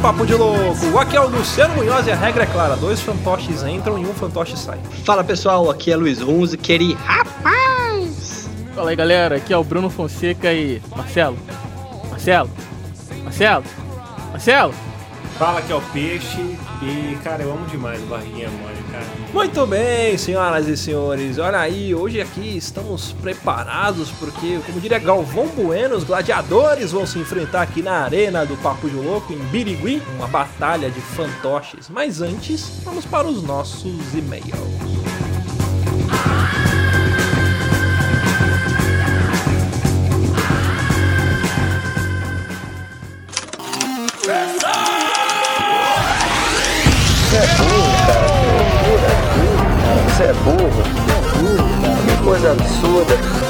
Papo de Louco. Aqui é o Luciano Munhoz e a regra é clara: dois fantoches entram e um fantoche sai. Fala pessoal, aqui é Luiz Runzi, queri rapaz! Fala aí galera, aqui é o Bruno Fonseca e. Marcelo? Marcelo? Marcelo? Marcelo? Fala que é o peixe e, cara, eu amo demais barriguinha mole, cara. Muito bem, senhoras e senhores. Olha aí, hoje aqui estamos preparados porque, como diria Galvão Bueno, os gladiadores vão se enfrentar aqui na arena do Papo de Louco em Birigui, uma batalha de fantoches. Mas antes, vamos para os nossos e-mails. É burro. Que coisa absurda.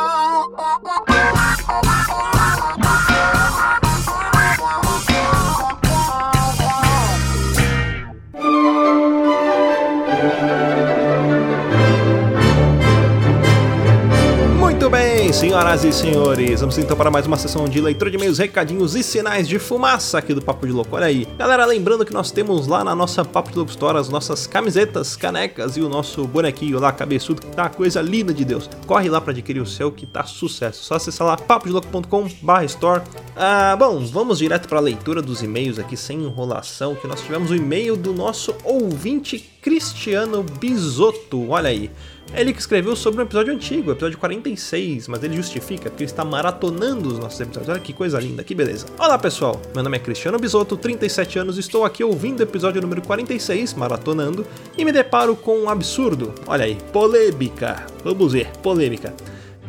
senhoras e senhores, vamos então para mais uma sessão de leitura de e-mails, recadinhos e sinais de fumaça aqui do Papo de Louco. Olha aí, galera, lembrando que nós temos lá na nossa Papo de Louco Store as nossas camisetas, canecas e o nosso bonequinho lá, cabeçudo, que tá uma coisa linda de Deus. Corre lá para adquirir o seu que tá sucesso. Só acessar lá papodelouco.com/store. Ah, bom, vamos direto para a leitura dos e-mails aqui sem enrolação, que nós tivemos o e-mail do nosso ouvinte Cristiano Bisotto. Olha aí. Ele que escreveu sobre um episódio antigo, episódio 46, mas ele justifica porque ele está maratonando os nossos episódios. Olha que coisa linda, que beleza. Olá pessoal, meu nome é Cristiano Bisotto, 37 anos, estou aqui ouvindo o episódio número 46, maratonando, e me deparo com um absurdo. Olha aí, polêmica. Vamos ver, polêmica.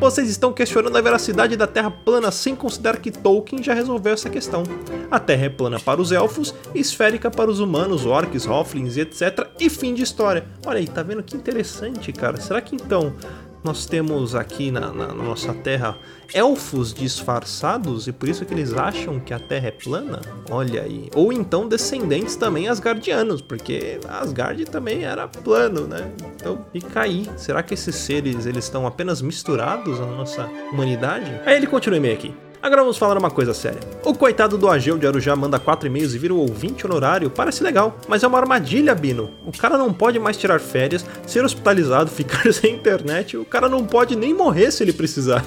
Vocês estão questionando a veracidade da Terra plana sem considerar que Tolkien já resolveu essa questão. A Terra é plana para os elfos, esférica para os humanos, orcs, hofflings e etc. E fim de história. Olha aí, tá vendo que interessante, cara? Será que então nós temos aqui na, na, na nossa Terra elfos disfarçados e por isso que eles acham que a Terra é plana? Olha aí. Ou então descendentes também asgardianos, porque Asgard também era plano, né? Então fica aí. Será que esses seres eles estão apenas misturados na nossa humanidade? Aí ele continua e-mail aqui. Agora vamos falar uma coisa séria. O coitado do Ageu de Arujá manda 4 e-mails e vira o ouvinte honorário. Parece legal, mas é uma armadilha, Bino. O cara não pode mais tirar férias, ser hospitalizado, ficar sem internet. O cara não pode nem morrer se ele precisar.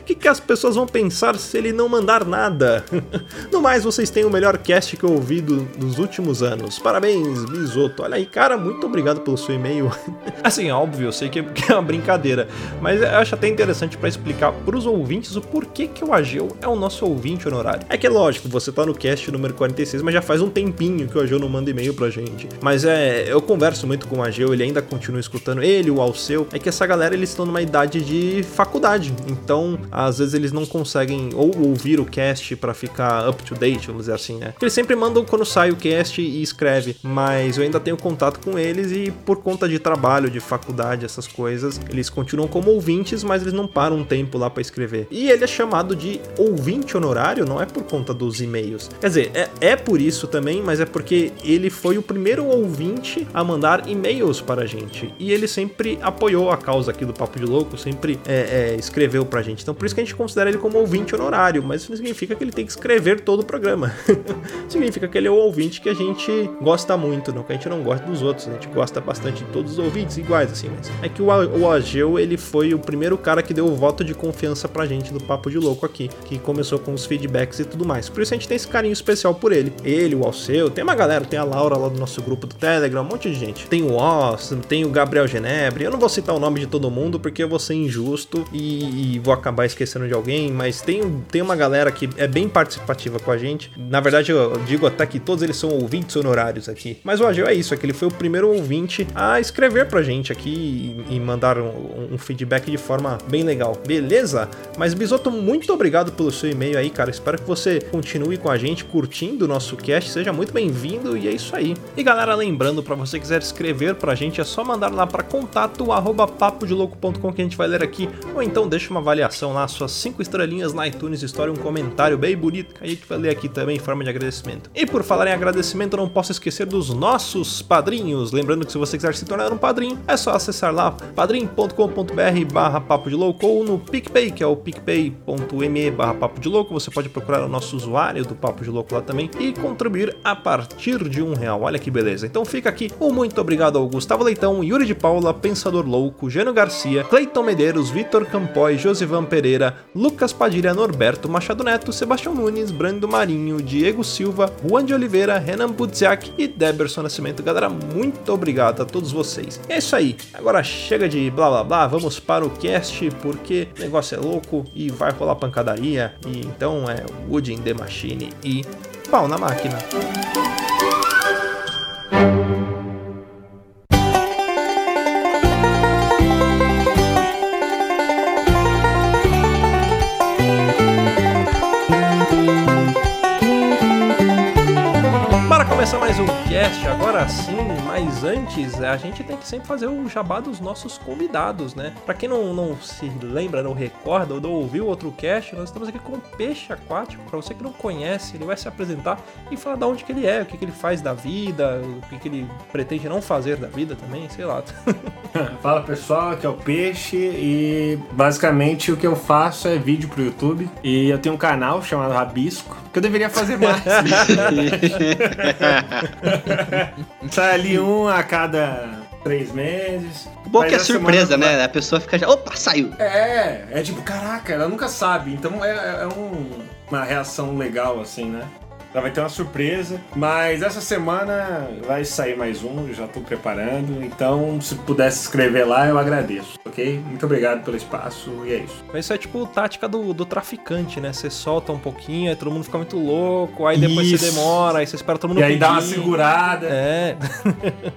O que, que as pessoas vão pensar se ele não mandar nada? No mais, vocês têm o melhor cast que eu ouvi do, dos últimos anos. Parabéns, Bisoto. Olha aí, cara, muito obrigado pelo seu e-mail. Assim, óbvio, eu sei que é uma brincadeira, mas eu acho até interessante para explicar para os ouvintes o porquê que o Ageu é o nosso ouvinte honorário. É que é lógico, você tá no cast número 46, mas já faz um tempinho que o Ageu não manda e-mail pra gente. Mas é, eu converso muito com o Ageu, ele ainda continua escutando, ele, o Alceu. É que essa galera, eles estão numa idade de faculdade, então às vezes eles não conseguem ou ouvir o cast para ficar up to date, vamos dizer assim, né? Eles sempre mandam quando sai o cast e escreve, mas eu ainda tenho contato com eles e por conta de trabalho, de faculdade, essas coisas, eles continuam como ouvintes, mas eles não param um tempo lá para escrever. E ele é chamado de ouvinte honorário não é por conta dos e-mails. Quer dizer, é, é por isso também, mas é porque ele foi o primeiro ouvinte a mandar e-mails para a gente. E ele sempre apoiou a causa aqui do Papo de Louco, sempre é, é, escreveu gente. Então por isso que a gente considera ele como ouvinte honorário, mas isso não significa que ele tem que escrever todo o programa. significa que ele é o ouvinte que a gente gosta muito, não que a gente não gosta dos outros. A gente gosta bastante de todos os ouvintes iguais, assim, mas é que o, o Ageu, ele foi o primeiro cara que deu o voto de confiança pra gente do Papo de Louco aqui, que começou com os feedbacks e tudo mais. Por isso a gente tem esse carinho especial por ele. Ele, o Alceu, tem uma galera, tem a Laura lá do nosso grupo do Telegram, um monte de gente. Tem o Oz, tem o Gabriel Genebre. Eu não vou citar o nome de todo mundo porque eu vou ser injusto e, e vou acabar esquecendo de alguém, mas tem, tem uma galera que é bem participativa com a gente. Na verdade, eu digo até que todos eles são ouvintes honorários aqui. Mas o Ageu é isso, é que ele foi o primeiro ouvinte a escrever pra gente aqui e, e mandar um, um feedback de forma bem legal. Beleza? Mas Bisoto, muito obrigado pelo seu e-mail aí, cara. Espero que você continue com a gente curtindo o nosso cast. Seja muito bem-vindo e é isso aí. E galera, lembrando, para você quiser escrever pra gente, é só mandar lá para contato que a gente vai ler aqui. Ou então deixa uma avaliação lá, suas 5 estrelinhas na iTunes Store, um comentário bem bonito que a gente vai ler aqui também em forma de agradecimento. E por falar em agradecimento, não posso esquecer dos nossos padrinhos. Lembrando que se você quiser se tornar um padrinho, é só acessar lá padrim.com.br barra papo de louco ou no PicPay, que é o picpay.me barra papo de louco. Você pode procurar o nosso usuário do Papo de Louco lá também e contribuir a partir de um real. Olha que beleza. Então fica aqui um muito obrigado ao Gustavo Leitão, Yuri de Paula, Pensador Louco, Gênio Garcia, Cleiton Medeiros, Vitor Campoy, Josivan Pereira, Lucas Padilha, Norberto Machado Neto, Sebastião Nunes, Brando Marinho, Diego Silva, Juan de Oliveira, Renan Budziak e Deberson Nascimento. Galera, muito obrigado a todos vocês. É isso aí. Agora chega de blá blá blá, vamos para o cast porque o negócio é louco e vai rolar pancadaria. E então é Wood in the Machine e pau na máquina. Bora começar mais um cast, agora sim, mas antes a gente tem que sempre fazer o jabá dos nossos convidados, né? Pra quem não, não se lembra, não recorda ou não ouviu outro cast, nós estamos aqui com o Peixe Aquático. Pra você que não conhece, ele vai se apresentar e falar de onde que ele é, o que, que ele faz da vida, o que, que ele pretende não fazer da vida também, sei lá. Fala pessoal, aqui é o Peixe e basicamente o que eu faço é vídeo pro YouTube e eu tenho um canal chamado Rabisco, eu deveria fazer mais. Sai ali um a cada três meses. Bom Mas que é surpresa, semana né? A pessoa fica já. Opa, saiu! É, é tipo, caraca, ela nunca sabe. Então é, é um- uma reação legal, assim, né? Ela vai ter uma surpresa, mas essa semana vai sair mais um, já tô preparando. Então, se pudesse escrever lá, eu agradeço, ok? Muito obrigado pelo espaço e é isso. Mas isso é tipo tática do, do traficante, né? Você solta um pouquinho, aí todo mundo fica muito louco, aí depois Isso. você demora, aí você espera todo mundo E aí dá uma segurada. É,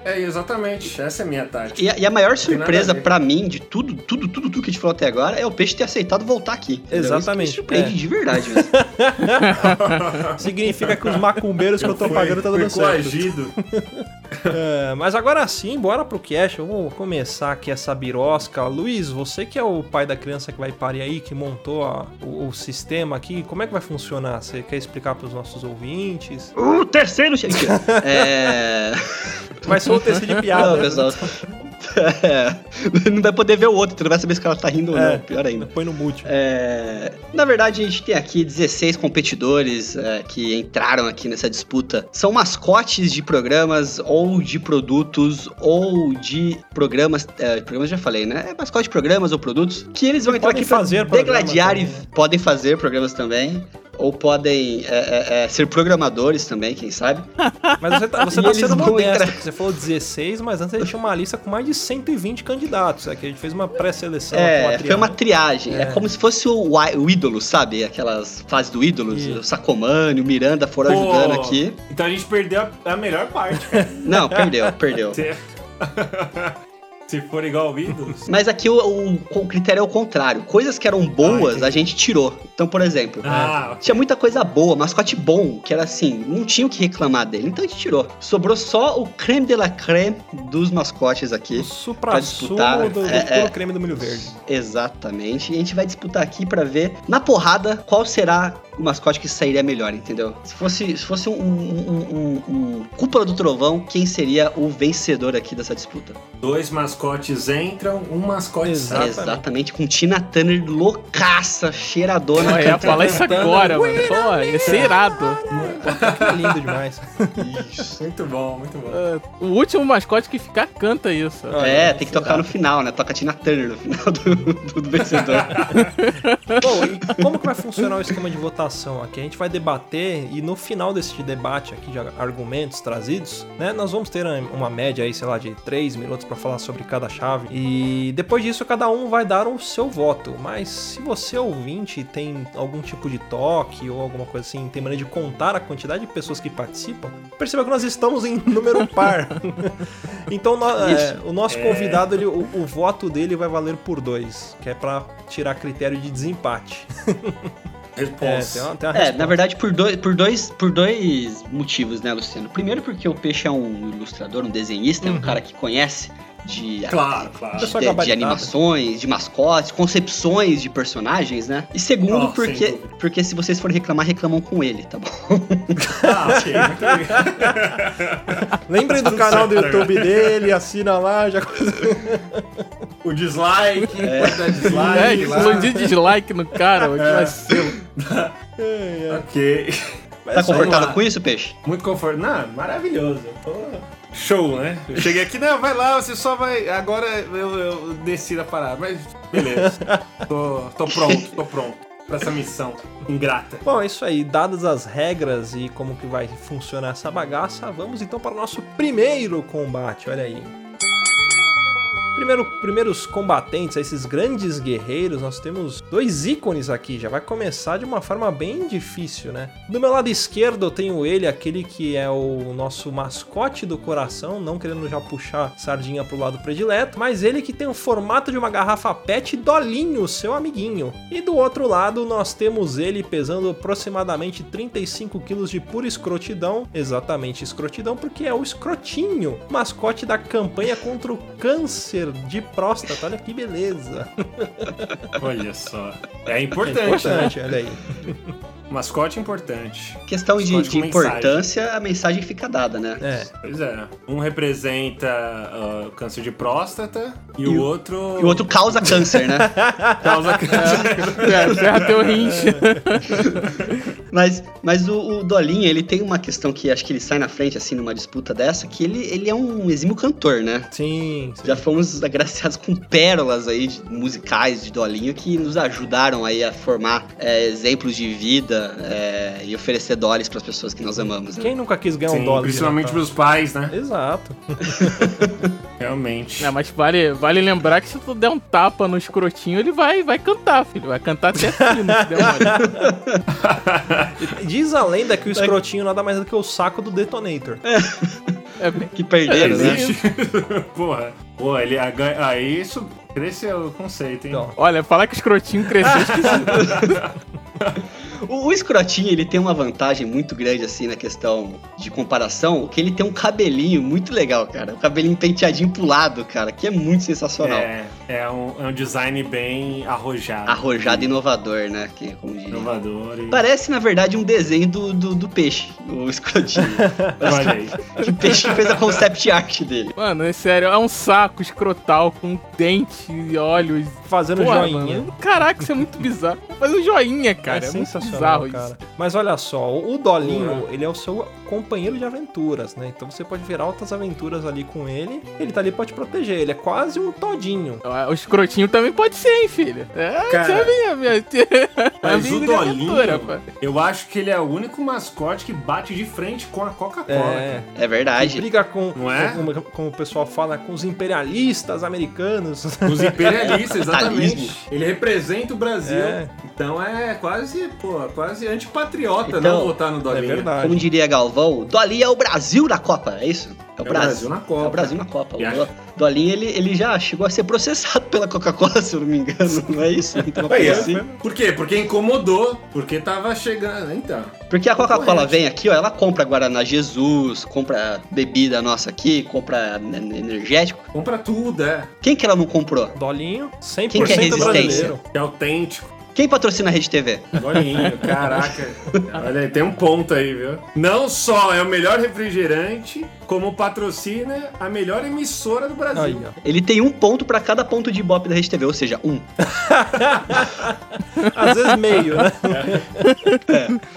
É, exatamente. Essa é a minha tática. E a, e a maior surpresa a ver. pra mim de tudo, tudo, tudo, tudo que a gente falou até agora é o peixe ter aceitado voltar aqui. Exatamente, Isso me surpreende é. de verdade mesmo. significa que os macumbeiros que eu tô pagando tá dando certo. coagido. É, mas agora sim, bora pro cast. Vamos começar aqui essa birosca. Luiz, você que é o pai da criança que vai parir aí, que montou a- o, o sistema aqui, como é que vai funcionar? Você quer explicar pros nossos ouvintes? o terceiro. Mentira. é. Vai ser um texto de piada. Não, né? pessoal. É, não vai poder ver o outro, tu não vai saber se o cara tá rindo ou É. não. Pior ainda. Põe no mute. É, na verdade, a gente tem aqui 16 competidores é, que entraram aqui nessa disputa. São mascotes de programas ou de produtos ou de programas. É, programas já falei, né? É mascote de programas ou produtos que eles vão entrar Podem aqui pra fazer degladiar e podem fazer programas também. Ou podem é, é, é, ser programadores também, quem sabe. Mas você tá, você E tá sendo modesto, entrar- você falou 16, mas antes a gente tinha uma lista com mais de 120 candidatos. Aqui a gente fez uma pré-seleção. É, a foi uma triagem. É. É, como se fosse o, o ídolo, sabe? Aquelas fases do ídolo. Isso. O Sacomani, o Miranda foram Pô, ajudando aqui. Então a gente perdeu a, a melhor parte, cara. Não, perdeu, perdeu. Se for igual ao Windows. Mas aqui o, o- o critério é o contrário. Coisas que eram boas, entendi. a gente tirou. Então, por exemplo, Ah, tinha muita coisa boa, mascote bom, que era assim, não tinha o que reclamar dele. Então a gente tirou. Sobrou só o creme de la creme dos mascotes aqui. O supra-sumo disputar, do, do é, é. creme do milho verde. Exatamente. E a gente vai disputar aqui pra ver, na porrada, qual será o mascote que sairia melhor, entendeu? Se fosse, se fosse um, um, um- um cúpula do trovão, quem seria o vencedor aqui dessa disputa? dois mascotes entram, um mascote sai. Exatamente. Exatamente, com Tina Turner loucaça, cheiradona. Eu ia falar isso agora, mano. Pô, ia ser irado. Que lindo demais. Muito bom, muito bom. Ah, O último mascote que ficar canta isso. É, tem que tocar no final, né? Toca Tina Turner no final do, do, do vencedor. Bom, e como que vai funcionar o esquema de votação aqui? A gente vai debater e no final desse debate aqui de argumentos trazidos, né, nós vamos ter uma média aí, sei lá, de 3 minutos pra falar sobre cada chave. E depois disso cada um vai dar o seu voto. Mas se você ouvinte tem algum tipo de toque ou alguma coisa assim, tem maneira de contar a quantidade de pessoas que participam, perceba que nós estamos em número par. então nó- é, o nosso convidado, ele- o, o voto dele vai valer por dois, que é pra tirar critério de desempate. É, Resposta. tem uma, tem uma É, na verdade, por dois, por, dois, por dois motivos, né, Luciano? Primeiro, porque o Peixe é um ilustrador, um desenhista, é um cara que conhece de, Claro, claro. de, de gabaritada. animações, de mascotes, concepções de personagens, né? E segundo, Oh, porque, porque se vocês forem reclamar, reclamam com ele, tá bom? Ah, ok. Lembrem do canal do YouTube dele, assina lá, já O dislike, pode dar É, dislike que lá. explodiu dislike no cara, mano, que vacilo. Ok. Mas Tá isso aí, confortável com isso, Peixe? Muito confortável. Não, maravilhoso. Pô, Show, né? Eu cheguei aqui, não, vai lá, você só vai. Agora eu, eu decido a parada. Mas beleza. Tô, tô pronto, tô pronto pra essa missão ingrata. Bom, é isso aí. Dadas as regras e como que vai funcionar essa bagaça, vamos então para o nosso primeiro combate. Olha aí. Primeiro, primeiros combatentes, esses grandes guerreiros, nós temos dois ícones aqui. Já vai começar de uma forma bem difícil, né? Do meu lado esquerdo eu tenho ele, aquele que é o nosso mascote do coração, não querendo já puxar sardinha pro lado predileto, mas ele que tem o formato de uma garrafa PET Dolinho, seu amiguinho. E do outro lado nós temos ele pesando aproximadamente 35 quilos de pura escrotidão, exatamente escrotidão, porque é o escrotinho, mascote da campanha contra o câncer de próstata. Olha que beleza. Olha só. É É importante, importante, né? olha aí. Mascote importante. Questão de, Mascote de mensagem. importância, a mensagem fica dada, né? É. Pois é. Um representa o câncer de próstata e, E o outro. E o outro causa câncer, né? causa câncer. É, ferra teu rins. Mas, mas o, o Dolinho, ele tem uma questão que acho que ele sai na frente, assim, numa disputa dessa, que ele, ele é um exímio cantor, né? Sim, sim. Já fomos agraciados com pérolas aí de- musicais de Dolinho que nos ajudaram aí a formar é, exemplos de vida é, e oferecer dólares para as pessoas que nós amamos. Né? Quem nunca quis ganhar um Sim, dólar? de principalmente Natal? pros pais, né? Exato. Realmente. É, mas vale, vale lembrar que se tu der um tapa no escrotinho, ele vai, vai cantar, filho. Vai cantar até fino, se der mole. Diz a lenda que o escrotinho nada mais é do que o saco do detonator. É, bem- Que perderam, né? Existe. Porra. Pô, ele. Aí isso cresceu o conceito, hein? Então. olha, falar que o escrotinho cresceu esquisito. O, o escrotinho, ele tem uma vantagem muito grande, assim, na questão de comparação, que ele tem um cabelinho muito legal, cara. Um cabelinho penteadinho pro lado, cara, que é muito sensacional. É, é um, é um design bem arrojado. Arrojado e inovador, né? Que, como diria. Inovador. E... Parece, na verdade, um desenho do, do, do peixe, o escrotinho. Olha aí. que o peixe que fez a concept art dele. Mano, é sério, é um saco escrotal com dente e olhos. Fazendo Porra, joinha. mano, caraca, isso é muito bizarro. Faz um joinha, cara. É É, muito sensacional, cara. isso. Mas olha só, o Dolinho, ele é o seu companheiro de aventuras, né? Então você pode ver altas aventuras ali com ele. Ele tá ali pra te proteger. Ele é quase um todinho. O escrotinho também pode ser, hein, filho. É, Cara, é a minha, minha, a Mas minha o Dolinho, aventura, eu acho que ele é o único mascote que bate de frente com a Coca-Cola. É. É verdade. Briga com, Não é? como, como o pessoal fala, com os imperialistas americanos. Os imperialistas, exatamente. Ele representa o Brasil. É. Então é quase, pô, quase antipatriota Então, não votar no É Dolinho. verdade. Como diria Galvão, Dolinho é o Brasil da Copa, é isso? É o Brasil na Copa. É o Brasil na Copa. O acho- Do- Dolinho, ele, ele já chegou a ser processado pela Coca-Cola, se eu não me engano, não é isso? Então, é, assim. Por quê? Porque incomodou. Porque tava chegando. Então. Porque a Coca-Cola vem aqui, ó, ela compra Guaraná Jesus, compra bebida nossa aqui, compra energético. Compra tudo, é. Quem que ela não comprou? Dolinho, 100% Quem que é resistência? brasileiro. É autêntico. Quem patrocina a Rede TV? Golinho, caraca. Olha aí, tem um ponto aí, viu? Não só é o melhor refrigerante, como patrocina a melhor emissora do Brasil. Aí. Ele tem um ponto pra cada ponto de Ibope da Rede TV, ou seja, um. Às vezes meio, né?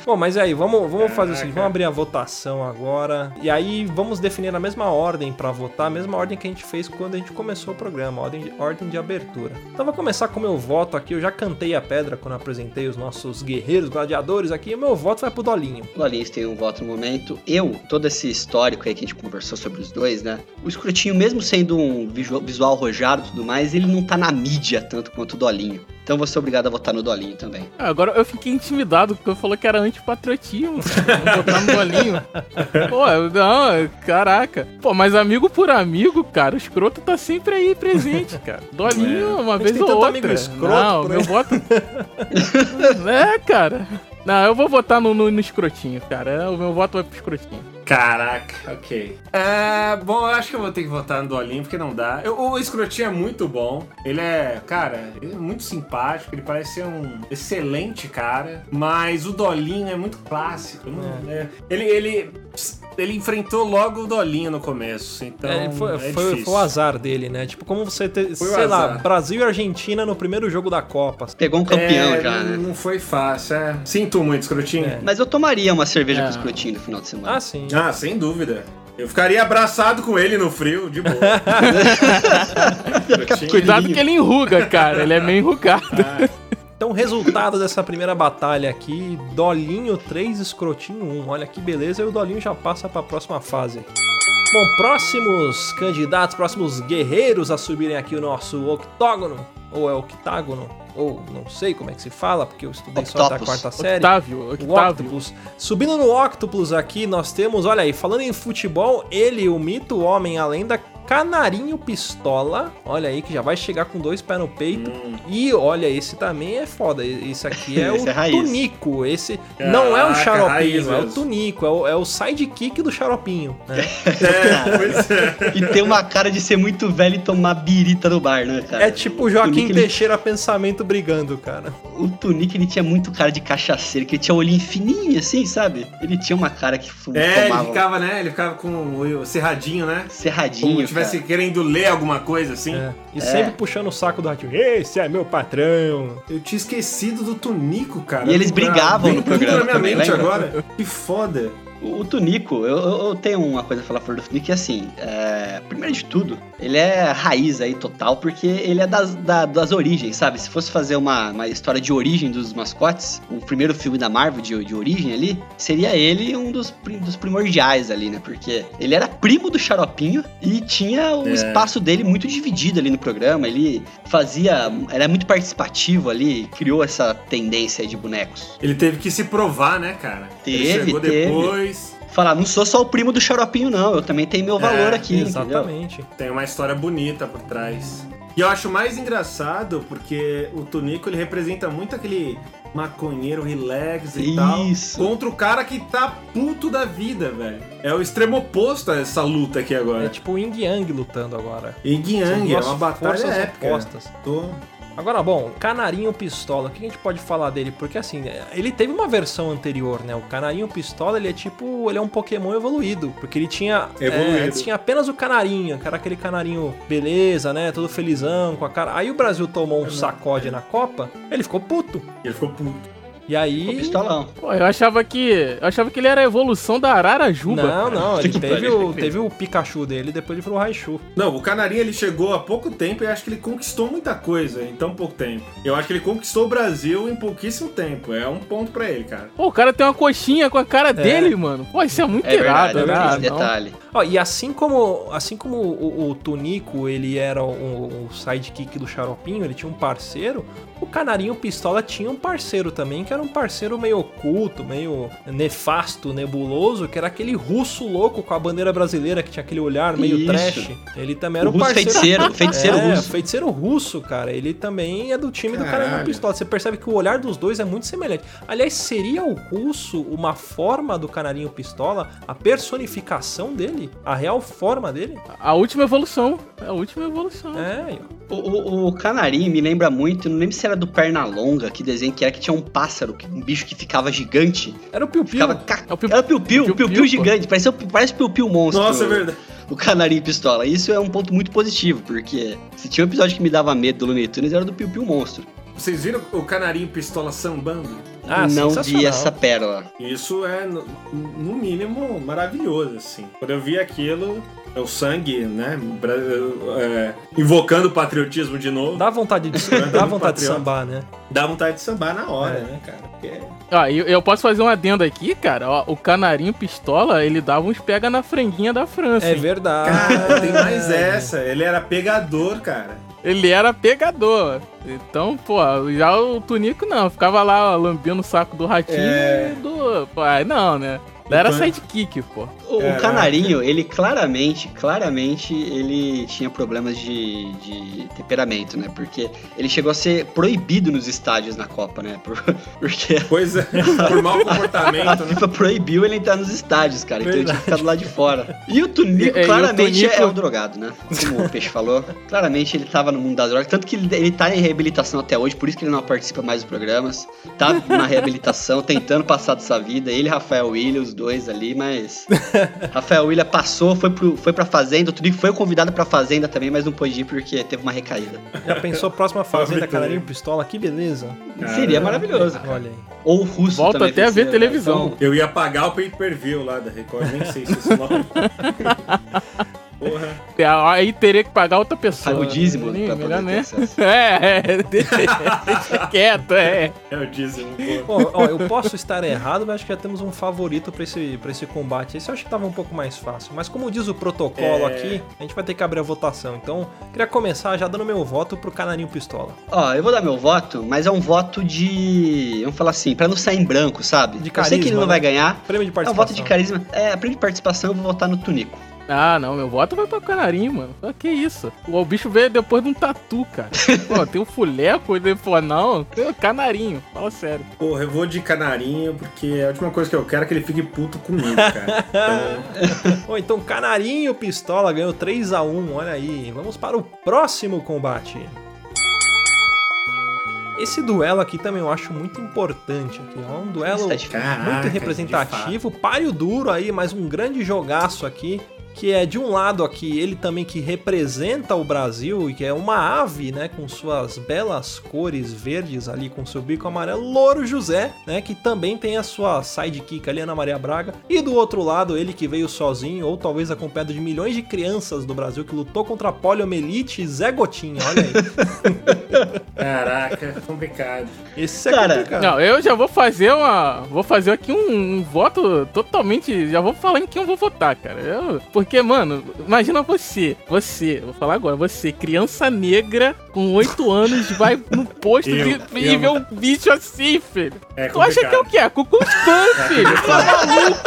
Bom, mas aí, vamos, vamos fazer o seguinte, vamos abrir a votação agora. E aí vamos definir a mesma ordem pra votar, a mesma ordem que a gente fez quando a gente começou o programa, ordem de, ordem de abertura. Então vou começar com o meu voto aqui, eu já cantei a pedra quando apresentei os nossos guerreiros, gladiadores aqui, meu voto vai pro Dolinho. O Dolinhos tem um voto no momento. Eu, todo esse histórico aí que a gente conversou sobre os dois, né? O Escrotinho, mesmo sendo um visu- visual arrojado e tudo mais, ele não tá na mídia tanto quanto o Dolinho. Então vou ser obrigado a votar no Dolinho também. Ah, Agora eu fiquei intimidado, porque eu falou que era antipatriotismo. botar no bolinho. Pô, não, caraca. Pô, mas amigo por amigo, cara, o escroto tá sempre aí presente, cara. Dolinho, uma A gente vez tem ou tanto outra. amigo escroto não, meu voto... é, cara. Não, eu vou votar no, no, no escrotinho, cara. O meu voto vai pro escrotinho. Caraca, ok. É, bom, eu acho que eu vou ter que votar no Dolinho, porque não dá. Eu- o Escrotinho é muito bom. Ele é, cara, ele é muito simpático. Ele parece ser um excelente cara. Mas o Dolinho é muito clássico. não- é. Ele, ele, ele enfrentou logo o Dolinho no começo. Então, É, foi, é foi- foi o azar dele, né? Tipo, como você ter, Foi o sei lá. Brasil e Argentina no primeiro jogo da Copa. Pegou um campeão É, já, não, né? Não foi fácil, é. Sinto muito, Escrotinho. É. Mas eu tomaria uma cerveja É. com o Escrotinho no final de semana. Ah, sim. Ah, sem dúvida. Eu ficaria abraçado com ele no frio, de boa. Cuidado que ele enruga, cara. Ele é meio enrugado. Então, resultado dessa primeira batalha aqui: Dolinho 3, Escrotinho 1. Olha que beleza, e o Dolinho já passa para a próxima fase. Bom, próximos candidatos, próximos guerreiros a subirem aqui o nosso octógono, ou é octágono, ou não sei como é que se fala, porque eu estudei só até a Octopus. quarta série. Octávio, O Octávio. Octopus. Subindo no Octopus aqui, nós temos, olha aí, falando em futebol, ele, o mito, o homem, a lenda, Canarinho Pistola. Olha aí, que já vai chegar com dois pés no peito. Hum. E olha, esse também é foda. Esse aqui é Esse o é. Tunico. Esse não é o Xaropinho, é o. Tunico. É o, é o sidekick do Xaropinho. né? É, pois é. E tem uma cara de ser muito velho e tomar birita no bar, né, cara? É tipo o Joaquim Tunico, ele- Teixeira Pensamento brigando, cara. O Tunique, ele tinha muito cara de cachaceiro, que ele tinha olhinho fininho, assim, sabe? Ele tinha uma cara que fu- É, ele ficava, né? Ele ficava com o cerradinho, né? cerradinho, Como tivesse cara. querendo ler alguma coisa assim. É. E sempre puxando o saco do ratinho. Esse é meu patrão. Eu tinha esquecido do Tunico, cara. E eles brigavam no programa na minha também, mente lembra? agora. Que foda. O, o Tunico, eu, eu- eu tenho uma coisa a falar fora do Tunico, que assim, é, primeiro de tudo, ele é raiz aí total, porque ele é das, da- das origens, sabe? Se fosse fazer uma, uma história de origem dos mascotes, o primeiro filme da Marvel de, de origem ali, seria ele um dos, dos primordiais ali, né? Porque ele era primo do Xaropinho e tinha o É. espaço dele muito dividido ali no programa, ele fazia, era muito participativo ali, criou essa tendência aí de bonecos. Ele teve que se provar, né, cara? ele Teve, chegou teve. depois. Falar, não sou só o primo do Xaropinho, não. Eu também tenho meu valor É, aqui, entendeu? Exatamente. Tem uma história bonita por trás. E eu acho mais engraçado porque o Tunico ele representa muito aquele maconheiro relax e Isso. tal. Contra o cara que tá puto da vida, velho. É o extremo oposto a essa luta aqui agora. É tipo o Yin Yang lutando agora. Yin São Yang, é uma batalha épica. opostas. Tô- Agora, bom, Canarinho Pistola, o que a gente pode falar dele? Porque assim, ele teve uma versão anterior, né? O Canarinho Pistola, ele é tipo, ele é um Pokémon evoluído, porque ele tinha, Evoluído. é, tinha apenas o Canarinho, que era aquele Canarinho beleza, né? Todo felizão, com a cara. Aí o Brasil tomou um sacode na Copa, ele ficou puto. Ele ficou puto. E Ficou aí pistolão. Pô, eu achava que. Eu achava que ele era a evolução da Ararajuba. Não, cara. não, ele Que teve pariu. o, teve o Pikachu dele, depois ele virou o Raichu. Não, o Canarinho ele chegou há pouco tempo e acho que ele conquistou muita coisa em tão pouco tempo. Eu acho que ele conquistou o Brasil em pouquíssimo tempo. É um ponto pra ele, cara. Pô, o cara tem uma coxinha com a cara dele, mano. Pô, isso é muito É irado, é né? não. detalhe. Ó, e assim como, assim como o, o Tunico, ele era o, o sidekick do Xaropinho, ele tinha um parceiro, O Canarinho Pistola tinha um parceiro também, que era um parceiro meio oculto, meio nefasto, nebuloso, que era aquele russo louco com a bandeira brasileira, que tinha aquele olhar meio Isso. trash. Ele também era O um russo parceiro. feiticeiro, feiticeiro é, russo. feiticeiro russo, cara. Ele também é do time do Caralho. Canarinho Pistola. Você percebe que o olhar dos dois é muito semelhante. Aliás, seria o russo uma forma do Canarinho Pistola? A personificação dele? A real forma dele? A última evolução. A última evolução. É, O, o, o canarinho me lembra muito, não lembro se era do Pernalonga, que desenho que era, que tinha um pássaro, um bicho que ficava gigante. era o Piu Piu. Ficava ca... É o Piu- Era o Piu-Piu, Piu-Piu, Piu-Piu pô. gigante, parece, parece o Piu-Piu monstro. Nossa, é verdade. O canarinho pistola. Isso é um ponto muito positivo, porque se tinha um episódio que me dava medo do Looney Tunes, era do Piu-Piu monstro. Vocês viram o canarinho pistola sambando? Ah, não vi essa pérola. Isso é, no, no mínimo, maravilhoso, assim. Quando eu vi aquilo, é o sangue, né? é, invocando o patriotismo de novo. Dá vontade de, Dá vontade de sambar, né? Dá vontade de sambar na hora, É. né, cara? Porque Ó, eu, eu posso fazer um adendo aqui, cara. Ó, o canarinho pistola, ele dava uns pega na franguinha da França. É hein? verdade. Cara, tem mais essa. Ele era pegador, cara. Ele era pegador. Então, pô, já o Tunico não. Ficava lá lambendo o saco do ratinho É. e do. Pô, aí não, né? Era Então- sidekick, pô. O, canarinho, ele claramente, claramente, ele tinha problemas de, de temperamento, né? Porque ele chegou a ser proibido nos estádios na Copa, né? Por- porque Coisa por mau a comportamento, né? FIFA proibiu ele entrar nos estádios, cara. Então ele tinha que ficar do lado de fora. E o Tunico, É, e o claramente, Tunico- é o drogado, né? Como o Peixe falou. Claramente ele tava no mundo das drogas. Tanto que ele, ele tá em reabilitação até hoje, por isso que ele não participa mais dos programas. Tá na reabilitação, tentando passar dessa vida. Ele e Rafael William, os dois ali, mas. Rafael William passou, foi, pro, foi pra Fazenda. O Tunico foi convidado pra Fazenda também, mas não pôde ir porque teve uma recaída. Já pensou próxima fazenda Canarinho Pistola? Que beleza. Seria maravilhoso. Olha aí. Ou o Russo Volto também. até a ver né? televisão. Então, Eu ia pagar o pay-per-view lá da Record, nem sei se nome. Porra. Aí teria que pagar outra pessoa. Paga o dízimo Nem- pra melhor poder ter né? acesso. É, é, deixa, deixa quieto, é. É o dízimo, pô. Bom, ó, eu posso estar errado, mas acho que já temos um favorito pra esse, pra esse combate. Esse eu acho que tava um pouco mais fácil. Mas como diz o protocolo É. aqui, a gente vai ter que abrir a votação. Então, queria começar já dando meu voto pro Canarinho Pistola. Ó, eu vou dar meu voto, mas é um voto de. Vamos falar assim, pra não sair em branco, sabe? De eu sei que ele carisma, não né? vai ganhar. Prêmio de É um participação. voto de carisma. É, prêmio de participação, eu vou votar no Tunico. Ah, não, meu voto vai pra canarinho, mano. Pô, Que isso? O bicho veio depois de um tatu, cara. Pô, tem o fuleco, ele falou, não, tem o canarinho. Fala sério. Porra, eu vou de canarinho, porque a última coisa que eu quero é que ele fique puto comigo, cara. Então, Bom, então Canarinho Pistola ganhou 3 a 1 olha aí. Vamos para o próximo combate. Esse duelo aqui também eu acho muito importante aqui. É um duelo tá. Caraca, muito representativo, páreo duro aí, mas um grande jogaço aqui. Que é de um lado aqui, ele também que representa o Brasil e que é uma ave, né, com suas belas cores verdes ali, com seu bico amarelo, Louro José, né, que também tem a sua sidekick ali, Ana Maria Braga. E do outro lado, ele que veio sozinho, ou talvez acompanhado de milhões de crianças do Brasil que lutou contra a poliomielite, Zé Gotinha, olha aí. Caraca, complicado. Esse é Cara, complicado. Não, eu já vou fazer uma. Vou fazer aqui um, um voto totalmente. Já vou falar em quem eu vou votar, cara. Eu- porque, mano, imagina você. Você, vou falar agora, você, criança negra com 8 anos, vai no posto Eu, de, e vê um bicho assim, filho. É Tu acha que é o quê? É Cucuzcã, filho. Tá maluco?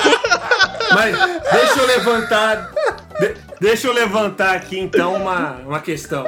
Mas deixa eu levantar. de- deixa eu levantar aqui então uma, uma questão.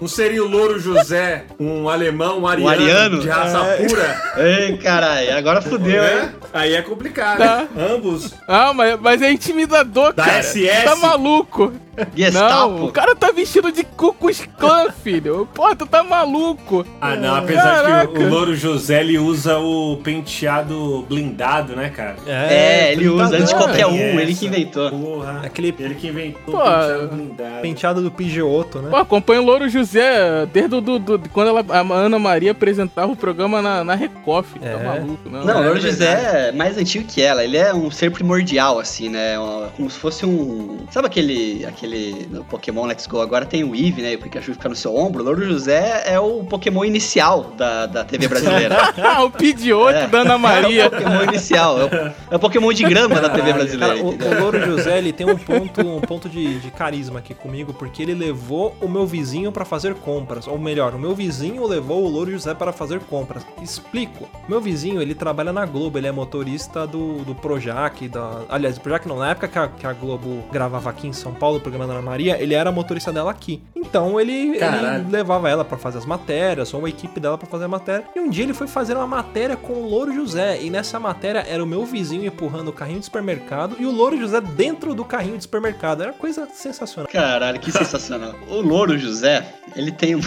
Não seria o Louro José um alemão, um ariano, ariano? de raça É. pura? Ei, caralho, agora fudeu, É? hein? Aí é complicado. Tá. Ambos. Ah, mas, mas é intimidador, Da cara. SS? Tá maluco? Gestapo. Não, o cara tá vestido de Cucuz Clã, filho. Pô, tu tá maluco. Ah, não, apesar Caraca. que o, o Louro José ele usa o penteado blindado, né, cara? É, ele usa antes de qualquer um, Tem ele essa, que inventou. Porra. Aquele Ele que inventou Pô, o penteado blindado. penteado do Pidgeotto, né? Pô, acompanho o Louro José desde do, do- de quando ela, a Ana Maria apresentava o programa na, na Record, filho. É. Tá maluco, não? Não, o é Louro verdade. José é mais antigo que ela. Ele é um ser primordial, assim, né? Como se fosse um. Sabe aquele, aquele naquele no Pokémon Let's Go agora tem o Eevee, né? E o Pikachu fica no seu ombro. O Louro José é o Pokémon inicial da, da TV brasileira. Ah, o Pidioto É. da Ana Maria. É o Pokémon inicial. É o, é o Pokémon de grama da TV brasileira. Cara, o, o Louro José, ele tem um ponto, um ponto de, de carisma aqui comigo, porque ele levou o meu vizinho pra fazer compras. Ou melhor, o meu vizinho levou o Louro José para fazer compras. Explico. Meu vizinho, ele trabalha na Globo, ele é motorista do, do Projac, da... Aliás, Projac não, na época que a, que a Globo gravava aqui em São Paulo, programa da Ana Maria, ele era motorista dela aqui. Então ele, ele levava ela pra fazer as matérias, ou a equipe dela pra fazer a matéria. E um dia ele foi fazer uma matéria com o Louro José. E nessa matéria era o meu vizinho empurrando o carrinho de supermercado e o Louro José dentro do carrinho de supermercado. Era coisa sensacional. Caralho, que sensacional. O Louro José, ele tem uma.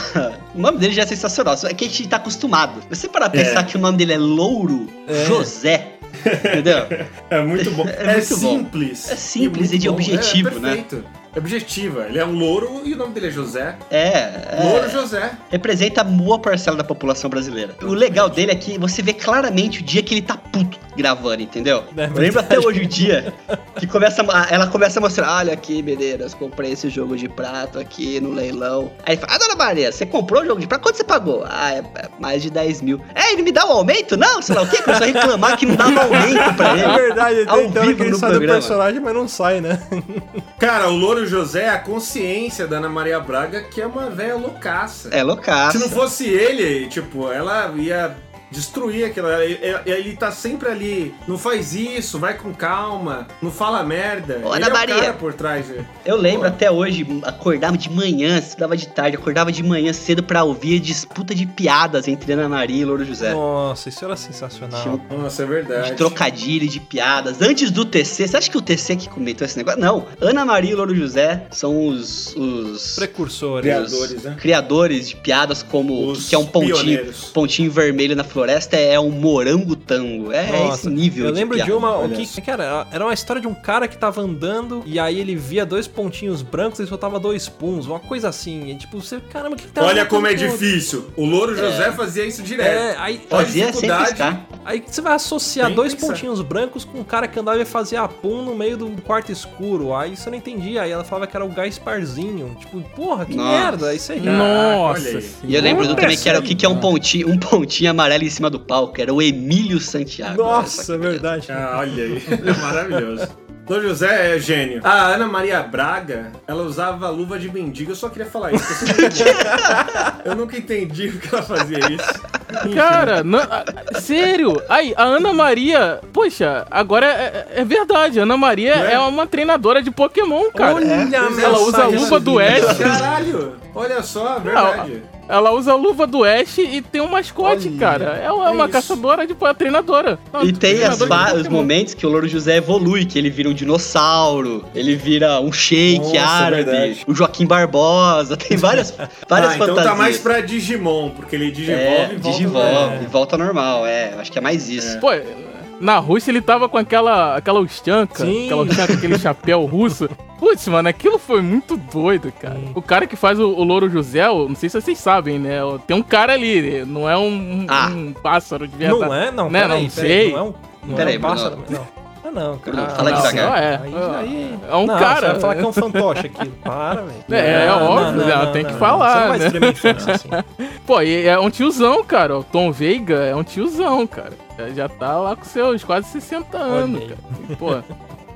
O nome dele já é sensacional, só é que a gente tá acostumado. Você para pensar É. que o nome dele é Louro É. José, entendeu? É muito bom. É É, muito bom. simples. É simples muito e de bom. objetivo, é, né? É objetiva. Ele é um louro e o nome dele é José. É, é. Louro José. representa a boa parcela da população brasileira. O legal dele é que você vê claramente o dia que ele tá puto gravando, entendeu? É Eu lembro até hoje o dia que começa, a- ela começa a mostrar, olha aqui, Medeiros, comprei esse jogo de prato aqui no leilão. Aí ele fala, ah, dona Maria, você comprou o jogo de prato? Quanto você pagou? Ah, é é mais de 10 mil. É, ele me dá um aumento? Não, sei lá o quê? Começou a reclamar que não dava aumento pra É ele. verdade, ele Ao tentando vivo que ele no sai do personagem, mas não sai, né? Cara, o Louro José é a consciência da Ana Maria Braga, que é uma velha loucaça. É loucaço. Se não fosse ele, tipo, ela ia destruir aquilo. Ele, ele- ele tá sempre ali. Não faz isso, vai com calma, não fala merda. Ô, ele Ana é Maria. o cara por trás. de- Eu lembro Pô. até hoje, acordava de manhã, estudava de tarde, acordava de manhã cedo pra ouvir a disputa de piadas entre Ana Maria e Louro José. Nossa, isso era sensacional. Um Nossa, é verdade. de trocadilho, de piadas. Antes do TC, você acha que o TC que comentou esse negócio? Não. Ana Maria e Louro José são os, os Precursores. Criadores, né? criadores de piadas como Os que é um pontinho, pioneiros. pontinho vermelho na floresta é um morango tango. É esse Nossa, nível eu de lembro de uma, o que, que era? Era uma história de um cara que tava andando e aí ele via dois pontinhos brancos e soltava dois puns, uma coisa assim. E, tipo, você, caramba, o que, que tá Olha como é difícil. O Louro José fazia isso direto. É, aí, Olha a Fazia sem dificuldade. piscar. aí você vai associar Sem dois pensar. pontinhos brancos com um cara que andava e fazia pum no meio do quarto escuro. Aí você não entendia. Aí ela falava que era o Gasparzinho. Tipo, porra, que Nossa. merda, isso aí. Nossa. olha aí. E eu lembro do também que era o que, que é um pontinho, um pontinho amarelo em cima do palco, era o Emílio Santiago. Nossa, é verdade. Ah, olha aí. É maravilhoso. Louro José é gênio. A Ana Maria Braga, ela usava luva de mendigo. Eu só queria falar isso. porque Eu, eu nunca entendi que ela fazia isso. Cara, não- a- sério? Aí, a Ana Maria, poxa, agora é, é verdade. A Ana Maria Não é? é? uma treinadora de Pokémon, cara. Olha, é, ela usa a luva do. Ash. Caralho! Olha só, verdade. Ela usa a luva do Ash e tem um mascote, Olha, cara. É uma, é uma isso. caçadora de pô, treinadora. Não, E tem as treinadora os momentos que o Louro José evolui, que ele vira um dinossauro, ele vira um shake Nossa, é árabe, verdade. o Joaquim Barbosa, tem várias, várias ah, então fantasias. tá mais pra Digimon, porque ele digivolve é, e volta. digivolve, É. e volta normal, é, acho que é mais isso. Pô, na Rússia ele tava com aquela, aquela Ustianka, Sim. aquela Ustianka, aquele chapéu russo. Putz, mano, aquilo foi muito doido, cara. Sim. O cara que faz o, o Louro José, não sei se vocês sabem, né? Tem um cara ali, não é um, Ah. um pássaro de verdade. Não é? Não, Né, peraí, não peraí, sei. Não é um, não Peraí, é um pássaro. Não. Ah, não, cara. Fala não, devagar. Não, é. Aí, aí- É um não, cara. Você vai falar que é um fantoche aqui. Para, velho. É, é óbvio, né? Tem que falar, Você não vai né? assim. Pô, e é um tiozão, cara. O Tom Veiga é um tiozão, cara. Já, já tá lá com seus quase 60 anos, aí. cara. E, pô,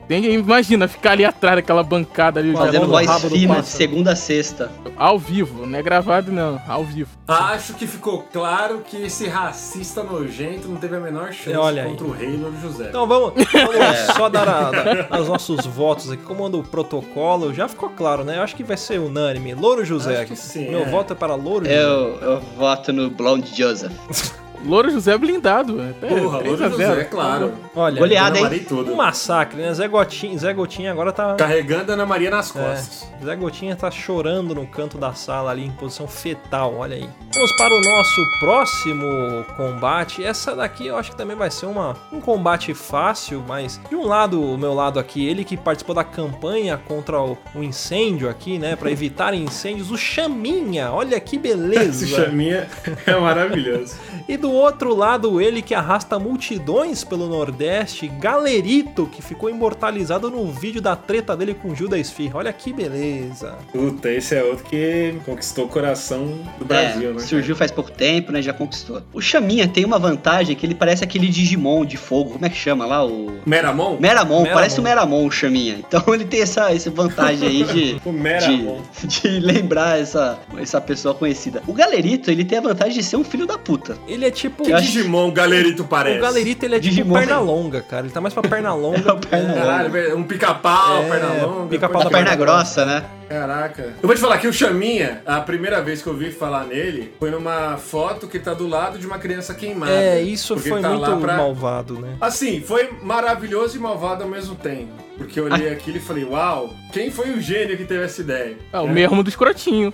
tem, imagina ficar ali atrás daquela bancada ali, Fazendo voz fina segunda a sexta. ao vivo. Não é gravado, não. Ao vivo. Acho que ficou claro que esse racista nojento não teve a menor chance Olha aí. contra o rei Louro José. Então vamos, vamos É. só dar, a- os nossos votos aqui. Como anda o protocolo, já ficou claro, né? Eu acho que vai ser unânime. Louro José Acho que sim, Meu é. voto é para Louro José. Eu, eu voto no Blonde Joseph. Louro José blindado. É, Porra, 3 Louro a 0. José, claro. Olha, Goleada, hein? Tudo. um massacre, né? Zé Gotinha, Zé Gotinha agora tá... Carregando a Ana Maria nas É, costas. Zé Gotinha tá chorando no canto da sala ali em posição fetal, olha aí. Vamos para o nosso próximo combate. Essa daqui eu acho que também vai ser uma, um combate fácil, mas de um lado, o meu lado aqui, ele que participou da campanha contra o, o incêndio aqui, né, Pra evitar incêndios, o Chaminha. Olha que Esse beleza. chaminha é maravilhoso. E do do outro lado, ele que arrasta multidões pelo Nordeste, Galerito, que ficou imortalizado num vídeo da treta dele com Judas Esfirra. Olha que beleza. Puta, esse é outro que conquistou o coração do Brasil, é, né? Surgiu faz pouco tempo, né? Já conquistou. O Chaminha tem uma vantagem que ele parece aquele Digimon de fogo. Como é que chama lá? O. Meramon? Meramon, Meramon. parece o Meramon, o Chaminha. Então ele tem essa, essa vantagem aí de. O Meramon. de, de lembrar essa, essa pessoa conhecida. O Galerito, ele tem a vantagem de ser um filho da puta. Ele é tipo. Que Digimon o Galerito parece? O Galerito ele é tipo Digimon. perna longa, cara. Ele tá mais pra perna longa. É perna longa. Caralho, um pica-pau, É, perna longa. pica-pau Da da perna grossa, né? Caraca. Eu vou te falar que o Chaminha, a primeira vez que eu vi falar nele, foi numa foto que tá do lado de uma criança queimada. É, isso foi tá muito lá pra- malvado, né? Assim, foi maravilhoso e malvado ao mesmo tempo. Porque eu olhei aquilo e falei, uau, quem foi o gênio que teve essa ideia? É o mesmo do escrotinho.